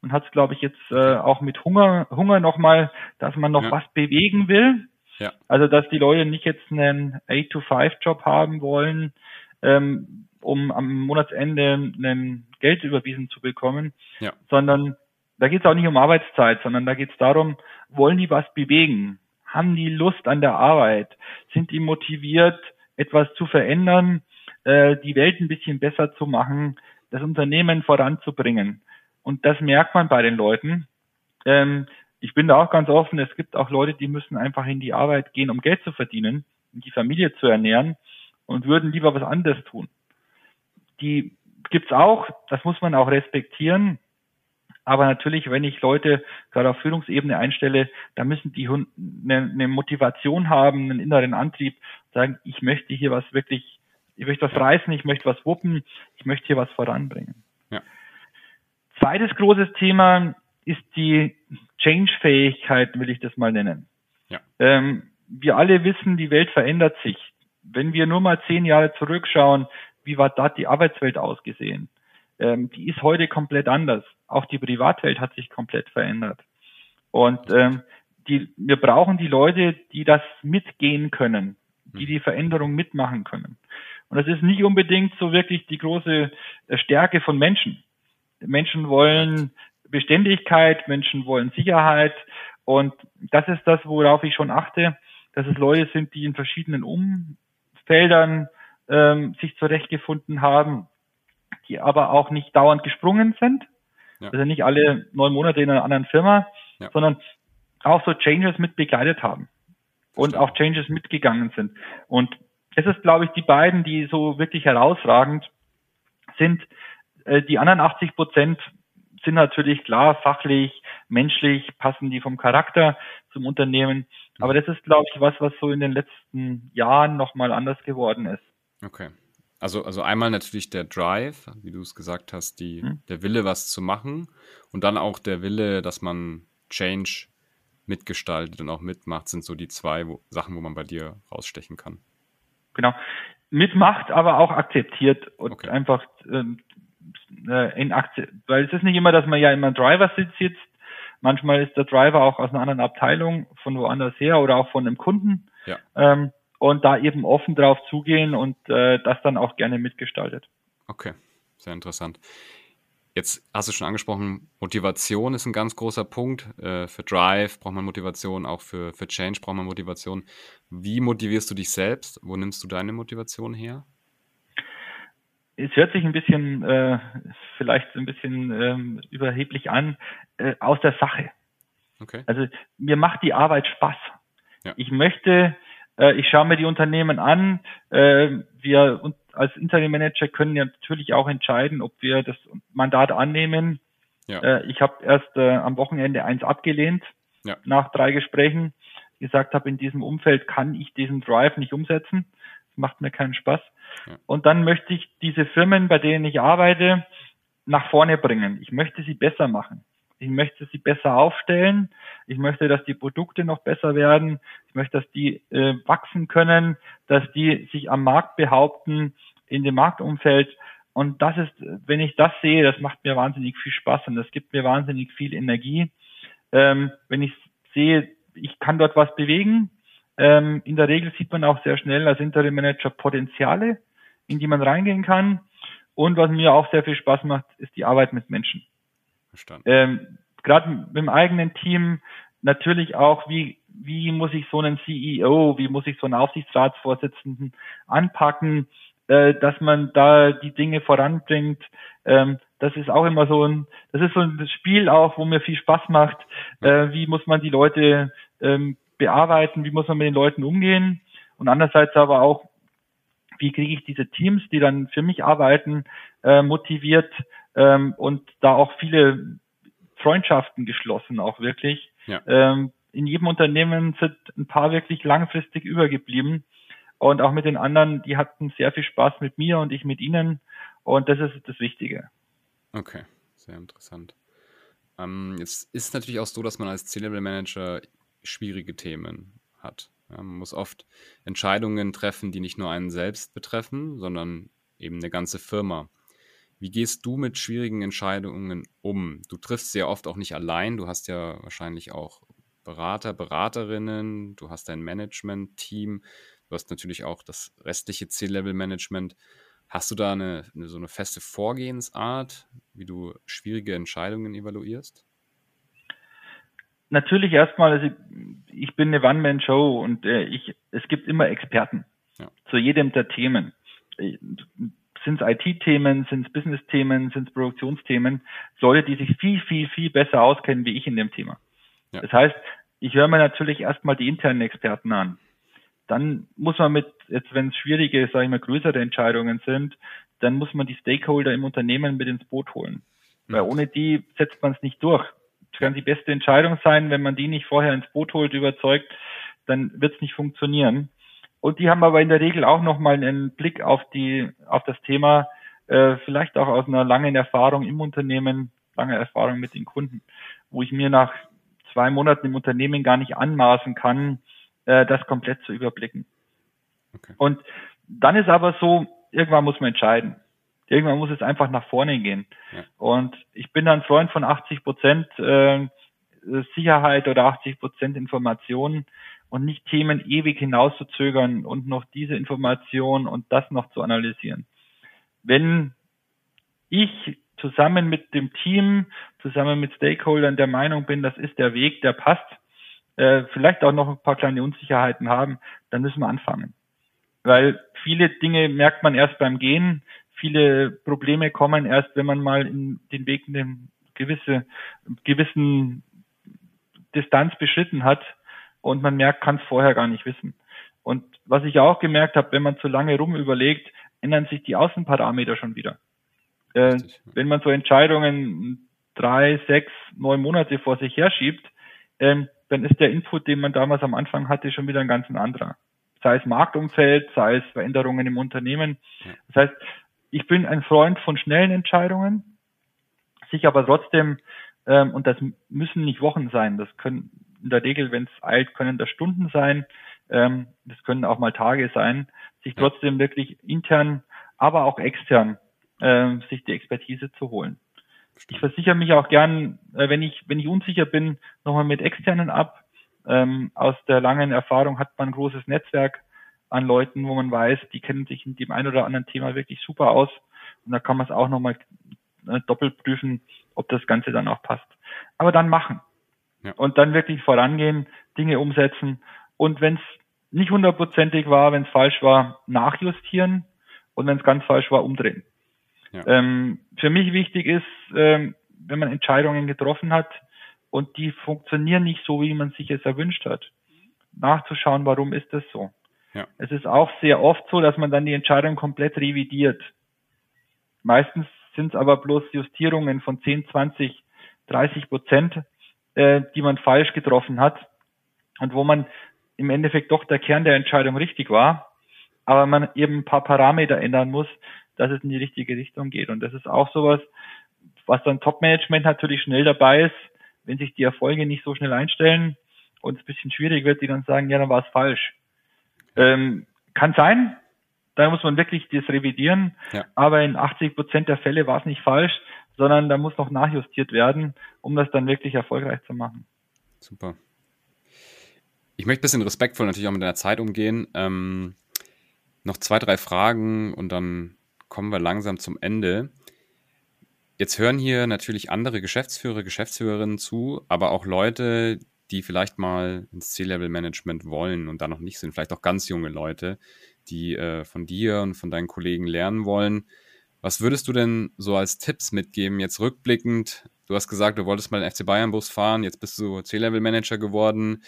und hat es, glaube ich, jetzt äh, auch mit Hunger, Hunger nochmal, dass man noch ja. was bewegen will. Ja. Also, dass die Leute nicht jetzt einen 8-to-5-Job haben wollen, ähm, um am Monatsende ein Geld überwiesen zu bekommen, ja. sondern da geht es auch nicht um Arbeitszeit, sondern da geht es darum, wollen die was bewegen? Haben die Lust an der Arbeit? Sind die motiviert, etwas zu verändern, äh, die Welt ein bisschen besser zu machen, das Unternehmen voranzubringen? Und das merkt man bei den Leuten. Ähm, ich bin da auch ganz offen. Es gibt auch Leute, die müssen einfach in die Arbeit gehen, um Geld zu verdienen, um die Familie zu ernähren und würden lieber was anderes tun. Die gibt's auch. Das muss man auch respektieren. Aber natürlich, wenn ich Leute gerade auf Führungsebene einstelle, da müssen die eine, eine Motivation haben, einen inneren Antrieb, sagen, ich möchte hier was wirklich, ich möchte was reißen, ich möchte was wuppen, ich möchte hier was voranbringen. Zweites großes Thema ist die Change-Fähigkeit, will ich das mal nennen. Ja. Ähm, wir alle wissen, die Welt verändert sich. Wenn wir nur mal zehn Jahre zurückschauen, wie war da die Arbeitswelt ausgesehen? Ähm, die ist heute komplett anders. Auch die Privatwelt hat sich komplett verändert. Und ähm, die, wir brauchen die Leute, die das mitgehen können, die die Veränderung mitmachen können. Und das ist nicht unbedingt so wirklich die große Stärke von Menschen. Menschen wollen Beständigkeit, Menschen wollen Sicherheit und das ist das, worauf ich schon achte, dass es Leute sind, die in verschiedenen Umfeldern ähm, sich zurechtgefunden haben die aber auch nicht dauernd gesprungen sind. Ja. Also nicht alle neun Monate in einer anderen Firma, ja. sondern auch so Changes mit begleitet haben und auch Changes mitgegangen sind. Und es ist, glaube ich, die beiden, die so wirklich herausragend sind. Äh, die anderen 80 Prozent sind natürlich klar fachlich, menschlich, passen die vom Charakter zum Unternehmen. Aber das ist, glaube ich, was, was so in den letzten Jahren nochmal anders geworden ist. Okay. Also, also einmal natürlich der Drive, wie du es gesagt hast, die, hm. der Wille, was zu machen und dann auch der Wille, dass man Change mitgestaltet und auch mitmacht, sind so die zwei wo, Sachen, wo man bei dir rausstechen kann. Genau. Mitmacht, aber auch akzeptiert und okay. einfach ähm, äh, in Aktie, weil es ist nicht immer, dass man ja immer im Driver-Sitz sitzt. Manchmal ist der Driver auch aus einer anderen Abteilung, von woanders her oder auch von einem Kunden. Ja. Ähm, und da eben offen drauf zugehen und äh, das dann auch gerne mitgestaltet. Okay, sehr interessant. Jetzt hast du schon angesprochen, Motivation ist ein ganz großer Punkt. Äh, für Drive braucht man Motivation, auch für, für Change braucht man Motivation. Wie motivierst du dich selbst? Wo nimmst du deine Motivation her? Es hört sich ein bisschen, äh, vielleicht ein bisschen ähm, überheblich an, äh, aus der Sache. Okay. Also mir macht die Arbeit Spaß. Ja. Ich möchte, äh, ich schaue mir die Unternehmen an. Äh, wir als Interim Manager können ja natürlich auch entscheiden, ob wir das Mandat annehmen. Ja. Äh, ich habe erst äh, am Wochenende eins abgelehnt ja. nach drei Gesprächen. Gesagt habe, in diesem Umfeld kann ich diesen Drive nicht umsetzen. Das macht mir keinen Spaß. Ja. Und dann möchte ich diese Firmen, bei denen ich arbeite, nach vorne bringen. Ich möchte sie besser machen. Ich möchte sie besser aufstellen. Ich möchte, dass die Produkte noch besser werden. Ich möchte, dass die äh, wachsen können, dass die sich am Markt behaupten, in dem Marktumfeld. Und das ist, wenn ich das sehe, das macht mir wahnsinnig viel Spaß und das gibt mir wahnsinnig viel Energie. Ähm, wenn ich sehe, ich kann dort was bewegen. Ähm, in der Regel sieht man auch sehr schnell als Interim Manager Potenziale, in die man reingehen kann. Und was mir auch sehr viel Spaß macht, ist die Arbeit mit Menschen. Verstanden. Ähm, Gerade mit dem eigenen Team natürlich auch, wie, wie muss ich so einen CEO, wie muss ich so einen Aufsichtsratsvorsitzenden anpacken, äh, dass man da die Dinge voranbringt. Ähm, das ist auch immer so ein, das ist so ein Spiel auch, wo mir viel Spaß macht. Äh, wie muss man die Leute ähm, bearbeiten, wie muss man mit den Leuten umgehen und andererseits aber auch, wie kriege ich diese Teams, die dann für mich arbeiten, äh, motiviert ähm, und da auch viele Freundschaften geschlossen, auch wirklich. Ja. Ähm, in jedem Unternehmen sind ein paar wirklich langfristig übergeblieben. Und auch mit den anderen, die hatten sehr viel Spaß mit mir und ich mit ihnen. Und das ist das Wichtige. Okay, sehr interessant. Ähm, jetzt ist es natürlich auch so, dass man als C-Level-Manager schwierige Themen hat. Ja, man muss oft Entscheidungen treffen, die nicht nur einen selbst betreffen, sondern eben eine ganze Firma. Wie gehst du mit schwierigen Entscheidungen um? Du triffst sehr oft auch nicht allein. Du hast ja wahrscheinlich auch Berater, Beraterinnen, du hast dein Management-Team, du hast natürlich auch das restliche C-Level-Management. Hast du da eine, eine, so eine feste Vorgehensart, wie du schwierige Entscheidungen evaluierst? Natürlich erstmal, also ich, bin eine One-Man-Show und äh, ich, es gibt immer Experten ja. zu jedem der Themen. Äh, sind es IT-Themen, sind es Business-Themen, sind es Produktionsthemen, Leute, die sich viel, viel, viel besser auskennen wie ich in dem Thema. Ja. Das heißt, ich höre mir natürlich erstmal die internen Experten an. Dann muss man mit, jetzt wenn es schwierige, sage ich mal, größere Entscheidungen sind, dann muss man die Stakeholder im Unternehmen mit ins Boot holen. Mhm. Weil ohne die setzt man es nicht durch. Das kann die beste Entscheidung sein, wenn man die nicht vorher ins Boot holt, überzeugt, dann wird es nicht funktionieren. Und die haben aber in der Regel auch nochmal einen Blick auf die, auf das Thema, äh, vielleicht auch aus einer langen Erfahrung im Unternehmen, lange Erfahrung mit den Kunden, wo ich mir nach zwei Monaten im Unternehmen gar nicht anmaßen kann, äh, das komplett zu überblicken. Okay. Und dann ist aber so, irgendwann muss man entscheiden. Irgendwann muss es einfach nach vorne gehen. Ja. Und ich bin ein Freund von 80 Prozent äh, Sicherheit oder 80 Prozent Informationen und nicht Themen ewig hinauszuzögern und noch diese Information und das noch zu analysieren. Wenn ich zusammen mit dem Team, zusammen mit Stakeholdern der Meinung bin, das ist der Weg, der passt, äh, vielleicht auch noch ein paar kleine Unsicherheiten haben, dann müssen wir anfangen. Weil viele Dinge merkt man erst beim Gehen, viele Probleme kommen erst, wenn man mal in den Weg in gewisse, gewissen Distanz beschritten hat und man merkt, kann es vorher gar nicht wissen. Und was ich auch gemerkt habe, wenn man zu lange rum überlegt, ändern sich die Außenparameter schon wieder. Äh, wenn man so Entscheidungen drei, sechs, neun Monate vor sich herschiebt, ähm, dann ist der Input, den man damals am Anfang hatte, schon wieder ein ganz anderer. Sei es Marktumfeld, sei es Veränderungen im Unternehmen. Das heißt, ich bin ein Freund von schnellen Entscheidungen, sich aber trotzdem, ähm, und das müssen nicht Wochen sein, das können in der Regel, wenn es eilt, können das Stunden sein, ähm, das können auch mal Tage sein, sich trotzdem wirklich intern, aber auch extern äh, sich die Expertise zu holen. Ich versichere mich auch gern, äh, wenn ich, wenn ich unsicher bin, nochmal mit externen ab. Ähm, aus der langen Erfahrung hat man ein großes Netzwerk an Leuten, wo man weiß, die kennen sich in dem einen oder anderen Thema wirklich super aus. Und da kann man es auch nochmal äh, doppelt prüfen, ob das Ganze dann auch passt. Aber dann machen. Ja. Und dann wirklich vorangehen, Dinge umsetzen. Und wenn es nicht hundertprozentig war, wenn es falsch war, nachjustieren. Und wenn es ganz falsch war, umdrehen. Ja. Ähm, für mich wichtig ist, ähm, wenn man Entscheidungen getroffen hat und die funktionieren nicht so, wie man sich es erwünscht hat, nachzuschauen, warum ist das so. Es ist auch sehr oft so, dass man dann die Entscheidung komplett revidiert. Meistens sind es aber bloß Justierungen von 10, 20, 30 Prozent, äh, die man falsch getroffen hat und wo man im Endeffekt doch der Kern der Entscheidung richtig war, aber man eben ein paar Parameter ändern muss, dass es in die richtige Richtung geht. Und das ist auch sowas, was dann Top-Management natürlich schnell dabei ist, wenn sich die Erfolge nicht so schnell einstellen und es ein bisschen schwierig wird, die dann sagen, ja, dann war es falsch. Ähm, kann sein, da muss man wirklich das revidieren, ja. aber in 80 Prozent der Fälle war es nicht falsch, sondern da muss noch nachjustiert werden, um das dann wirklich erfolgreich zu machen. Super. Ich möchte ein bisschen respektvoll natürlich auch mit deiner Zeit umgehen. Ähm, noch zwei, drei Fragen und dann kommen wir langsam zum Ende. Jetzt hören hier natürlich andere Geschäftsführer, Geschäftsführerinnen zu, aber auch Leute, die vielleicht mal ins C-Level-Management wollen und da noch nicht sind, vielleicht auch ganz junge Leute, die äh, von dir und von deinen Kollegen lernen wollen. Was würdest du denn so als Tipps mitgeben, jetzt rückblickend? Du hast gesagt, du wolltest mal den FC Bayern Bus fahren, jetzt bist du C-Level-Manager geworden.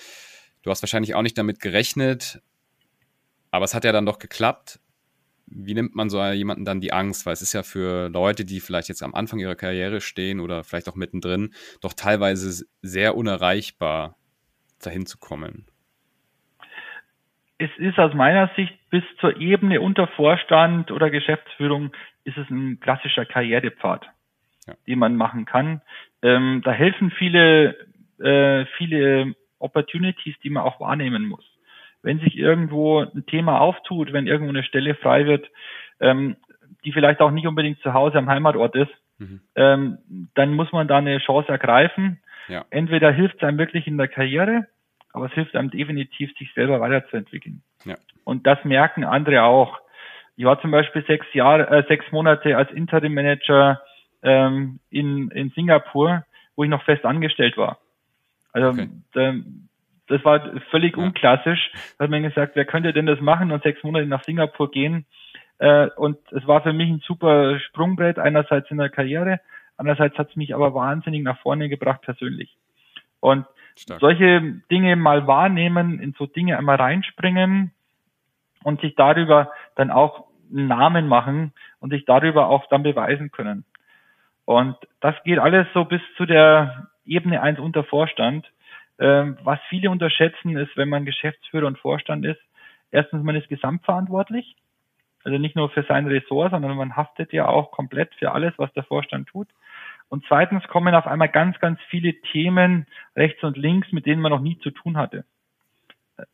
Du hast wahrscheinlich auch nicht damit gerechnet, aber es hat ja dann doch geklappt wie nimmt man so jemanden dann die Angst? Weil es ist ja für Leute, die vielleicht jetzt am Anfang ihrer Karriere stehen oder vielleicht auch mittendrin, doch teilweise sehr unerreichbar, dahin zu kommen. Es ist aus meiner Sicht bis zur Ebene unter Vorstand oder Geschäftsführung ist es ein klassischer Karrierepfad, ja. den man machen kann. Ähm, da helfen viele, äh, viele Opportunities, die man auch wahrnehmen muss wenn sich irgendwo ein Thema auftut, wenn irgendwo eine Stelle frei wird, ähm, die vielleicht auch nicht unbedingt zu Hause am Heimatort ist, mhm. ähm, dann muss man da eine Chance ergreifen. Ja. Entweder hilft es einem wirklich in der Karriere, aber es hilft einem definitiv, sich selber weiterzuentwickeln. Ja. Und das merken andere auch. Ich war zum Beispiel sechs Jahre, äh, sechs Monate als Interim Manager ähm, in, in Singapur, wo ich noch fest angestellt war. Also okay. da, das war völlig unklassisch. Da hat man gesagt, wer könnte denn das machen und sechs Monate nach Singapur gehen? Äh, und es war für mich ein super Sprungbrett, einerseits in der Karriere, andererseits hat es mich aber wahnsinnig nach vorne gebracht persönlich. Und Stark. solche Dinge mal wahrnehmen, in so Dinge einmal reinspringen und sich darüber dann auch einen Namen machen und sich darüber auch dann beweisen können. Und das geht alles so bis zu der Ebene 1 unter Vorstand. Ähm, was viele unterschätzen, ist, wenn man Geschäftsführer und Vorstand ist, erstens, man ist gesamtverantwortlich. Also nicht nur für sein Ressort, sondern man haftet ja auch komplett für alles, was der Vorstand tut. Und zweitens kommen auf einmal ganz, ganz viele Themen rechts und links, mit denen man noch nie zu tun hatte.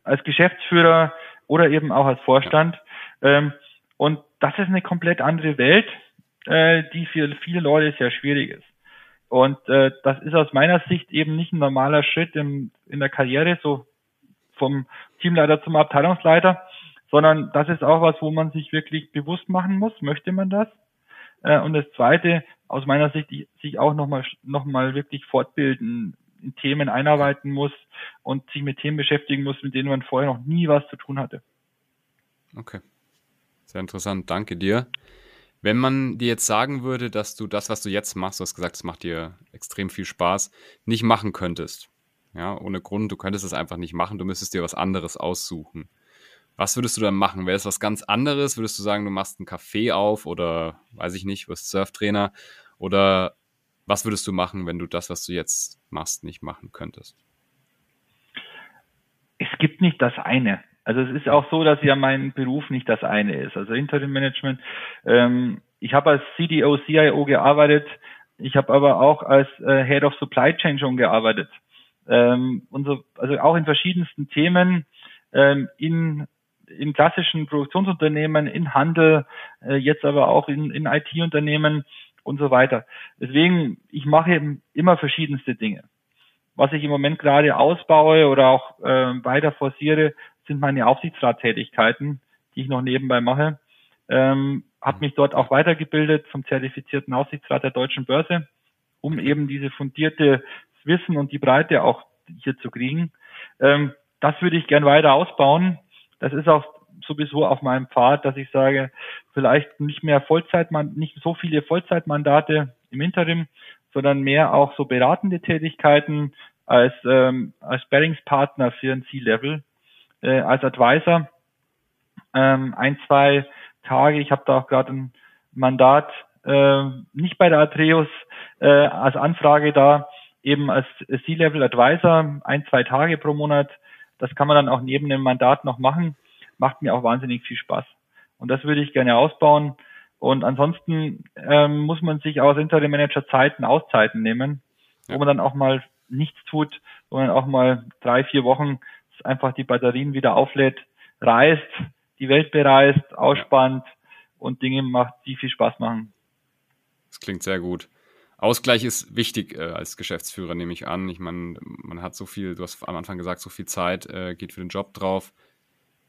Als Geschäftsführer oder eben auch als Vorstand. Ähm, und das ist eine komplett andere Welt, äh, die für viele Leute sehr schwierig ist. Und äh, das ist aus meiner Sicht eben nicht ein normaler Schritt im, in der Karriere, so vom Teamleiter zum Abteilungsleiter, sondern das ist auch was, wo man sich wirklich bewusst machen muss, möchte man das? Äh, und das Zweite, aus meiner Sicht, sich auch nochmal noch mal wirklich fortbilden, in Themen einarbeiten muss und sich mit Themen beschäftigen muss, mit denen man vorher noch nie was zu tun hatte. Okay. Sehr interessant. Danke dir. Wenn man dir jetzt sagen würde, dass du das, was du jetzt machst, du hast gesagt, es macht dir extrem viel Spaß, nicht machen könntest. Ja, ohne Grund, du könntest es einfach nicht machen, du müsstest dir was anderes aussuchen. Was würdest du dann machen? Wäre es was ganz anderes? Würdest du sagen, du machst einen Café auf oder weiß ich nicht, wirst Surftrainer? Oder was würdest du machen, wenn du das, was du jetzt machst, nicht machen könntest? Es gibt nicht das eine. Also es ist auch so, dass ja mein Beruf nicht das eine ist. Also Interim Management. Ähm, ich habe als CDO, CIO gearbeitet. Ich habe aber auch als äh, Head of Supply Chain schon gearbeitet. Ähm, so, also auch in verschiedensten Themen ähm, in in klassischen Produktionsunternehmen, in Handel, äh, jetzt aber auch in, in IT-Unternehmen und so weiter. Deswegen, ich mache eben immer verschiedenste Dinge. Was ich im Moment gerade ausbaue oder auch äh, weiter forciere, sind meine Aufsichtsrattätigkeiten, die ich noch nebenbei mache. Ähm, habe mich dort auch weitergebildet zum zertifizierten Aufsichtsrat der Deutschen Börse, um eben diese fundierte Wissen und die Breite auch hier zu kriegen. Ähm, das würde ich gern weiter ausbauen. Das ist auch sowieso auf meinem Pfad, dass ich sage, vielleicht nicht mehr Vollzeitman, nicht so viele Vollzeitmandate im Interim, sondern mehr auch so beratende Tätigkeiten als ähm, als Bearingspartner für ein C-Level äh, als Advisor ähm, ein, zwei Tage. Ich habe da auch gerade ein Mandat, äh, nicht bei der Atreus äh, als Anfrage da, eben als C-Level Advisor, ein, zwei Tage pro Monat. Das kann man dann auch neben dem Mandat noch machen. Macht mir auch wahnsinnig viel Spaß. Und das würde ich gerne ausbauen. Und ansonsten ähm, muss man sich aus Interim Manager Zeiten Auszeiten nehmen, wo man dann auch mal nichts tut, wo man auch mal drei, vier Wochen einfach die Batterien wieder auflädt, reist, die Welt bereist, ausspannt und Dinge macht, die viel Spaß machen. Das klingt sehr gut. Ausgleich ist wichtig äh, als Geschäftsführer, nehme ich an. Ich meine, man hat so viel, du hast am Anfang gesagt, so viel Zeit äh, geht für den Job drauf.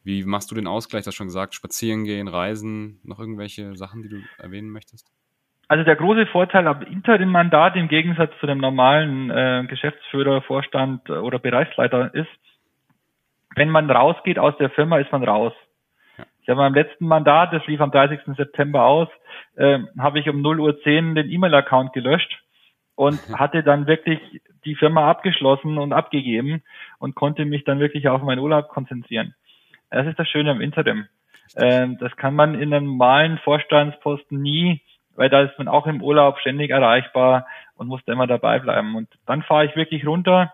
Wie machst du den Ausgleich? Du hast schon gesagt, spazieren gehen, reisen, noch irgendwelche Sachen, die du erwähnen möchtest? Also der große Vorteil am Interim-Mandat im Gegensatz zu dem normalen äh, Geschäftsführer, Vorstand oder Bereichsleiter ist, wenn man rausgeht aus der Firma, ist man raus. Ja. Ich habe meinem letzten Mandat, das lief am 30. September aus, äh, habe ich um 0 Uhr 10 den E-Mail-Account gelöscht und [laughs] hatte dann wirklich die Firma abgeschlossen und abgegeben und konnte mich dann wirklich auf meinen Urlaub konzentrieren. Das ist das Schöne am Interim. Äh, das kann man in einem normalen Vorstandsposten nie, weil da ist man auch im Urlaub ständig erreichbar und muss da immer dabei bleiben. Und dann fahre ich wirklich runter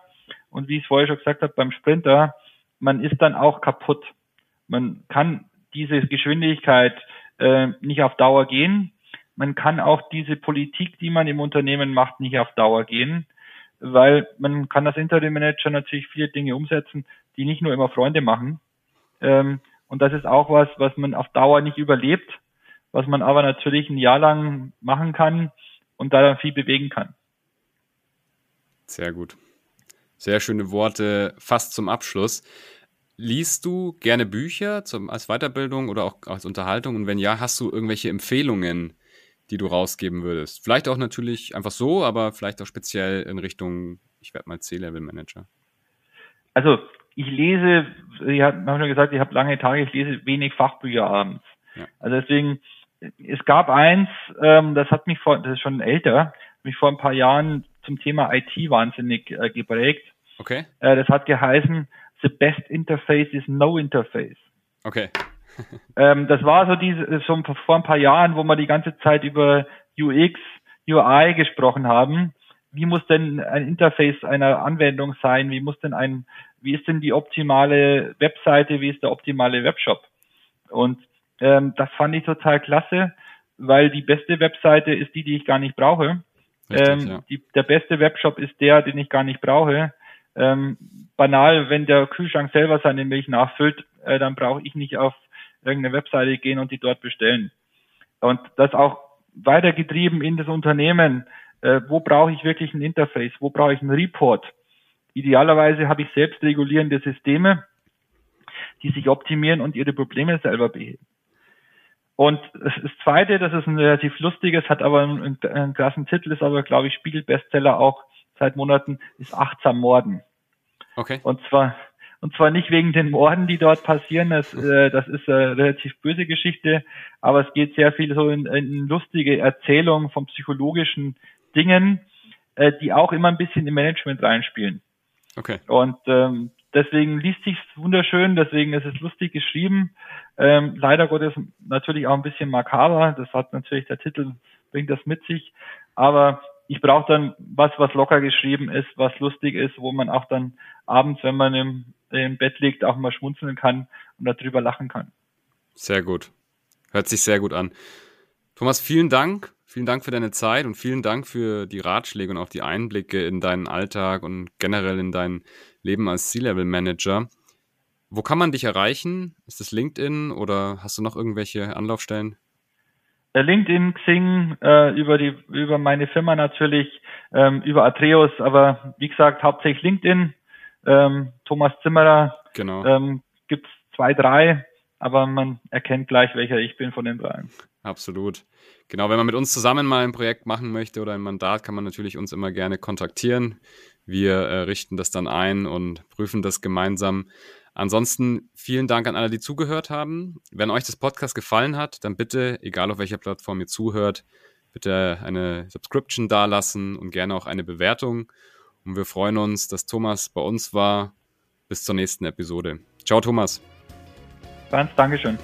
und wie ich es vorher schon gesagt habe, beim Sprinter, man ist dann auch kaputt. Man kann diese Geschwindigkeit äh, nicht auf Dauer gehen. Man kann auch diese Politik, die man im Unternehmen macht, nicht auf Dauer gehen, weil man kann als Interim Manager natürlich viele Dinge umsetzen, die nicht nur immer Freunde machen. Ähm, und das ist auch was, was man auf Dauer nicht überlebt, was man aber natürlich ein Jahr lang machen kann und da dann viel bewegen kann. Sehr gut. Sehr schöne Worte, fast zum Abschluss. Liest du gerne Bücher zum, als Weiterbildung oder auch als Unterhaltung? Und wenn ja, hast du irgendwelche Empfehlungen, die du rausgeben würdest? Vielleicht auch natürlich einfach so, aber vielleicht auch speziell in Richtung, ich werde mal C-Level-Manager. Also ich lese, ich habe schon gesagt, ich habe lange Tage, ich lese wenig Fachbücher abends. Ja. Also deswegen, es gab eins, ähm, das hat mich vor, das ist schon älter, mich vor ein paar Jahren zum Thema IT wahnsinnig äh, geprägt. Okay. Äh, das hat geheißen, the best interface is no interface. Okay. [laughs] ähm, das war so diese, so vor ein paar Jahren, wo wir die ganze Zeit über UX, UI gesprochen haben. Wie muss denn ein Interface einer Anwendung sein? Wie muss denn ein, wie ist denn die optimale Webseite? Wie ist der optimale Webshop? Und ähm, das fand ich total klasse, weil die beste Webseite ist die, die ich gar nicht brauche. Richtig, ähm, ja. die, der beste Webshop ist der, den ich gar nicht brauche. Ähm, banal, wenn der Kühlschrank selber seine Milch nachfüllt, äh, dann brauche ich nicht auf irgendeine Webseite gehen und die dort bestellen. Und das auch weitergetrieben in das Unternehmen. Äh, wo brauche ich wirklich ein Interface? Wo brauche ich einen Report? Idealerweise habe ich selbst regulierende Systeme, die sich optimieren und ihre Probleme selber beheben. Und das zweite, das ist ein relativ lustiges, hat aber einen, einen krassen Titel, ist aber, glaube ich, Spiegel-Bestseller auch seit Monaten, ist Achtsam Morden. Okay. Und zwar, Und zwar nicht wegen den Morden, die dort passieren. Das, äh, das ist eine relativ böse Geschichte. Aber es geht sehr viel so in, in lustige Erzählung von psychologischen Dingen, äh, die auch immer ein bisschen im Management reinspielen. Okay. Und ähm, deswegen liest sich's wunderschön, deswegen ist es lustig geschrieben. Ähm, leider Gottes natürlich auch ein bisschen makaber. Das hat natürlich der Titel, bringt das mit sich. Aber ich brauche dann was, was locker geschrieben ist, was lustig ist, wo man auch dann abends, wenn man im, im Bett liegt, auch mal schmunzeln kann und darüber lachen kann. Sehr gut. Hört sich sehr gut an. Thomas, vielen Dank. Vielen Dank für deine Zeit und vielen Dank für die Ratschläge und auch die Einblicke in deinen Alltag und generell in dein Leben als C-Level-Manager. Wo kann man dich erreichen? Ist es LinkedIn oder hast du noch irgendwelche Anlaufstellen? Äh, LinkedIn, Xing, äh, über die, über meine Firma natürlich, ähm, über Atreus, aber wie gesagt, hauptsächlich LinkedIn, ähm, Thomas Zimmerer, genau. ähm, gibt's zwei, drei, aber man erkennt gleich, welcher ich bin von den dreien. Absolut. Genau, wenn man mit uns zusammen mal ein Projekt machen möchte oder ein Mandat, kann man natürlich uns immer gerne kontaktieren. Wir äh, richten das dann ein und prüfen das gemeinsam. Ansonsten vielen Dank an alle, die zugehört haben. Wenn euch das Podcast gefallen hat, dann bitte, egal auf welcher Plattform ihr zuhört, bitte eine Subscription dalassen und gerne auch eine Bewertung. Und wir freuen uns, dass Thomas bei uns war. Bis zur nächsten Episode. Ciao, Thomas. Ganz Dankeschön.